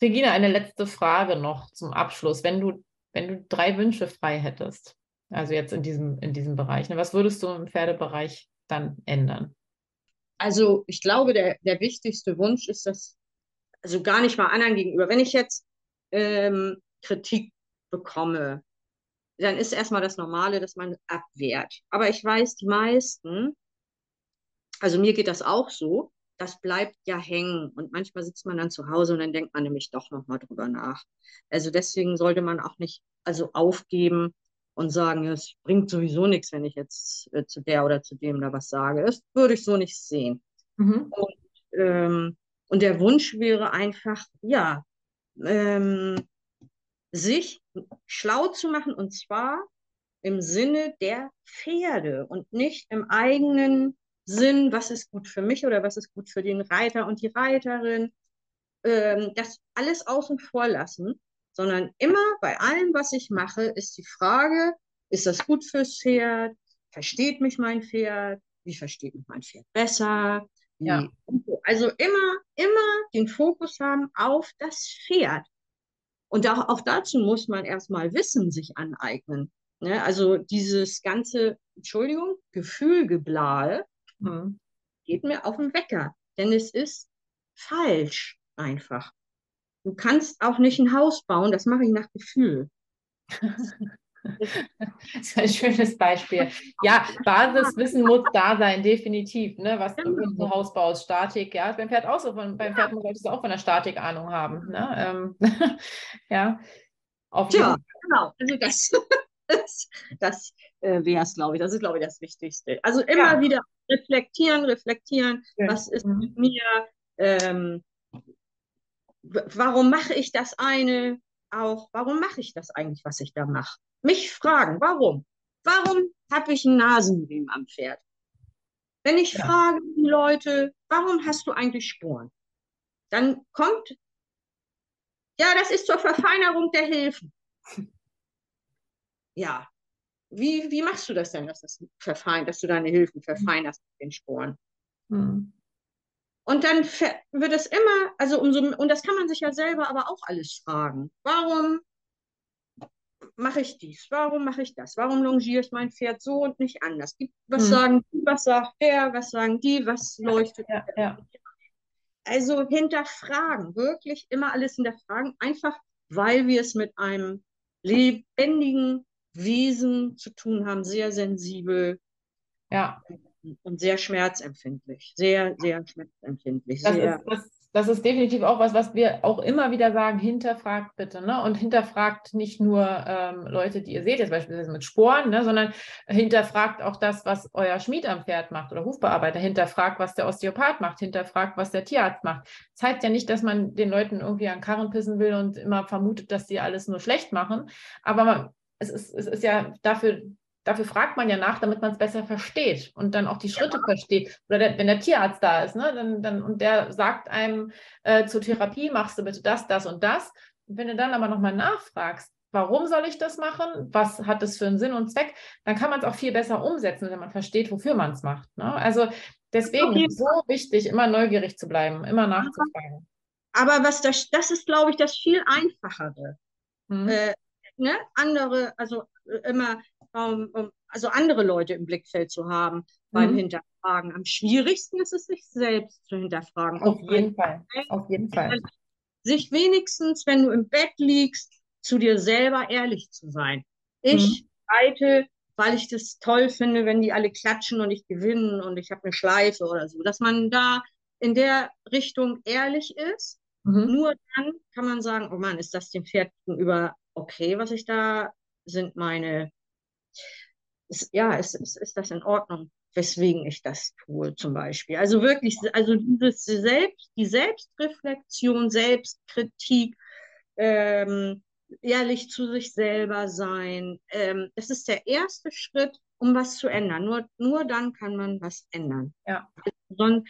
Speaker 1: Regina, eine letzte Frage noch zum Abschluss. Wenn du, wenn du drei Wünsche frei hättest, also jetzt in diesem, in diesem Bereich, ne, was würdest du im Pferdebereich dann ändern?
Speaker 2: Also ich glaube, der, der wichtigste Wunsch ist das, also gar nicht mal anderen gegenüber. Wenn ich jetzt ähm, Kritik bekomme, dann ist erstmal das Normale, dass man abwehrt. Aber ich weiß, die meisten, also mir geht das auch so, das bleibt ja hängen. Und manchmal sitzt man dann zu Hause und dann denkt man nämlich doch nochmal drüber nach. Also deswegen sollte man auch nicht also aufgeben und sagen, es bringt sowieso nichts, wenn ich jetzt äh, zu der oder zu dem da was sage. Das würde ich so nicht sehen. Mhm. Und, ähm, und der Wunsch wäre einfach, ja, ähm, sich schlau zu machen und zwar im Sinne der Pferde und nicht im eigenen Sinn, was ist gut für mich oder was ist gut für den Reiter und die Reiterin. Ähm, das alles außen vor lassen, sondern immer bei allem, was ich mache, ist die Frage, ist das gut fürs Pferd? Versteht mich mein Pferd? Wie versteht mich mein Pferd besser? Ja. Also immer, immer den Fokus haben auf das Pferd. Und auch, auch dazu muss man erstmal Wissen sich aneignen. Ne? Also dieses ganze, Entschuldigung, Gefühlgeblahe mhm. geht mir auf den Wecker. Denn es ist falsch einfach. Du kannst auch nicht ein Haus bauen, das mache ich nach Gefühl.
Speaker 1: Das ist ein schönes Beispiel. Ja, Basiswissen muss da sein, definitiv. Ne? Was du so Haus baust, Statik, ja, beim Pferd auch so. Von, beim Pferd solltest du auch von der Statik Ahnung haben. Ne? Ähm, ja,
Speaker 2: auf jeden ja, genau. Also das, das, das äh, wäre es, glaube ich. Das ist, glaube ich, das Wichtigste. Also immer ja. wieder reflektieren, reflektieren. Ja. Was ist mhm. mit mir? Ähm, warum mache ich das eine? Auch, warum mache ich das eigentlich, was ich da mache? mich fragen, warum? Warum habe ich ein Nasenriemen am Pferd? Wenn ich ja. frage die Leute, warum hast du eigentlich Sporen? Dann kommt, ja, das ist zur Verfeinerung der Hilfen. Ja, wie, wie machst du das denn, dass, das verfein, dass du deine Hilfen verfeinerst mit den Sporen? Hm. Und dann wird es immer, also umso, und das kann man sich ja selber aber auch alles fragen. Warum mache ich dies? Warum mache ich das? Warum longiere ich mein Pferd so und nicht anders? Was hm. sagen die? Was sagt der? Was sagen die? Was ja, leuchtet? Ja, ja. Also hinterfragen, wirklich immer alles hinterfragen, einfach weil wir es mit einem lebendigen Wesen zu tun haben, sehr sensibel. Ja. Und sehr schmerzempfindlich. Sehr, sehr schmerzempfindlich.
Speaker 1: Das,
Speaker 2: sehr,
Speaker 1: ist, das das ist definitiv auch was, was wir auch immer wieder sagen, hinterfragt bitte. Ne? Und hinterfragt nicht nur ähm, Leute, die ihr seht, jetzt beispielsweise mit Sporen, ne? sondern hinterfragt auch das, was euer Schmied am Pferd macht oder Hufbearbeiter, hinterfragt, was der Osteopath macht, hinterfragt, was der Tierarzt macht. Das heißt ja nicht, dass man den Leuten irgendwie an Karren pissen will und immer vermutet, dass sie alles nur schlecht machen, aber man, es, ist, es ist ja dafür dafür fragt man ja nach, damit man es besser versteht und dann auch die Schritte ja. versteht. Oder der, wenn der Tierarzt da ist, ne, dann, dann, und der sagt einem äh, zur Therapie, machst du bitte das, das und das. Und wenn du dann aber nochmal nachfragst, warum soll ich das machen? Was hat das für einen Sinn und Zweck? Dann kann man es auch viel besser umsetzen, wenn man versteht, wofür man es macht. Ne? Also deswegen okay. so wichtig, immer neugierig zu bleiben, immer nachzufragen.
Speaker 2: Aber was das, das ist, glaube ich, das viel Einfachere. Hm. Äh, ne? Andere, also äh, immer um, um, also andere Leute im Blickfeld zu haben beim mhm. Hinterfragen. Am schwierigsten ist es, sich selbst zu hinterfragen.
Speaker 1: Auf jeden Fall. Auf jeden Fall.
Speaker 2: Sich wenigstens, wenn du im Bett liegst, zu dir selber ehrlich zu sein. Ich mhm. reite, weil ich das toll finde, wenn die alle klatschen und ich gewinne und ich habe eine Schleife oder so. Dass man da in der Richtung ehrlich ist. Mhm. Nur dann kann man sagen, oh Mann, ist das dem Pferd gegenüber okay, was ich da, sind meine ist, ja, ist, ist, ist das in Ordnung, weswegen ich das tue zum Beispiel. Also wirklich, also dieses Selbst, die Selbstreflexion, Selbstkritik, ähm, ehrlich zu sich selber sein, ähm, das ist der erste Schritt, um was zu ändern. Nur, nur dann kann man was ändern. Ja. Sonst,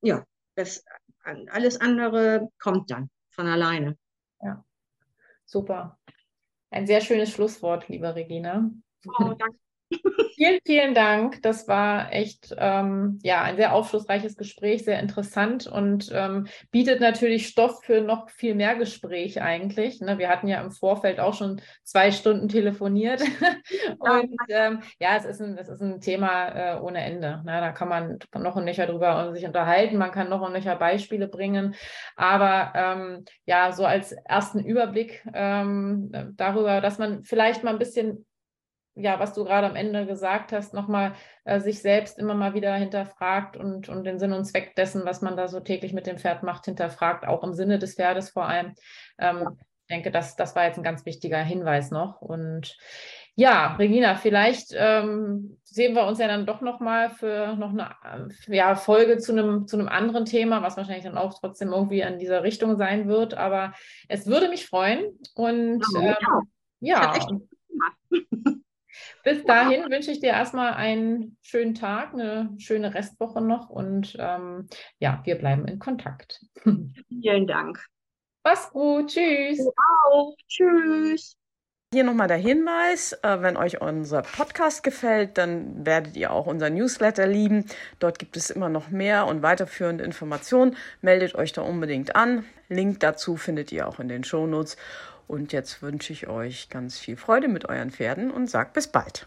Speaker 2: ja, das, alles andere kommt dann von alleine.
Speaker 1: Ja, super. Ein sehr schönes Schlusswort, liebe Regina. Oh,
Speaker 2: danke
Speaker 1: Vielen, vielen Dank. Das war echt ähm, ja, ein sehr aufschlussreiches Gespräch, sehr interessant und ähm, bietet natürlich Stoff für noch viel mehr Gespräch eigentlich. Ne? Wir hatten ja im Vorfeld auch schon zwei Stunden telefoniert. und ähm, ja, es ist ein, es ist ein Thema äh, ohne Ende. Ne? Da kann man noch und nöcher drüber sich unterhalten, man kann noch und nöcher Beispiele bringen. Aber ähm, ja, so als ersten Überblick ähm, darüber, dass man vielleicht mal ein bisschen ja, was du gerade am Ende gesagt hast, nochmal äh, sich selbst immer mal wieder hinterfragt und, und den Sinn und Zweck dessen, was man da so täglich mit dem Pferd macht, hinterfragt, auch im Sinne des Pferdes vor allem. Ähm, Ich denke, das, das war jetzt ein ganz wichtiger Hinweis noch. Und ja, Regina, vielleicht ähm, sehen wir uns ja dann doch nochmal für noch eine äh, ja, Folge zu einem, zu einem anderen Thema, was wahrscheinlich dann auch trotzdem irgendwie in dieser Richtung sein wird. Aber es würde mich freuen. Und ja, ähm, ja. Bis dahin wünsche ich dir erstmal einen schönen Tag, eine schöne Restwoche noch und ähm, ja, wir bleiben in Kontakt.
Speaker 2: Vielen Dank.
Speaker 1: Mach's gut. Tschüss. Du
Speaker 2: auch. Tschüss.
Speaker 3: Hier nochmal der Hinweis, äh, wenn euch unser Podcast gefällt, dann werdet ihr auch unser Newsletter lieben. Dort gibt es immer noch mehr und weiterführende Informationen. Meldet euch da unbedingt an. Link dazu findet ihr auch in den Shownotes. Und jetzt wünsche ich euch ganz viel Freude mit euren Pferden und sage bis bald.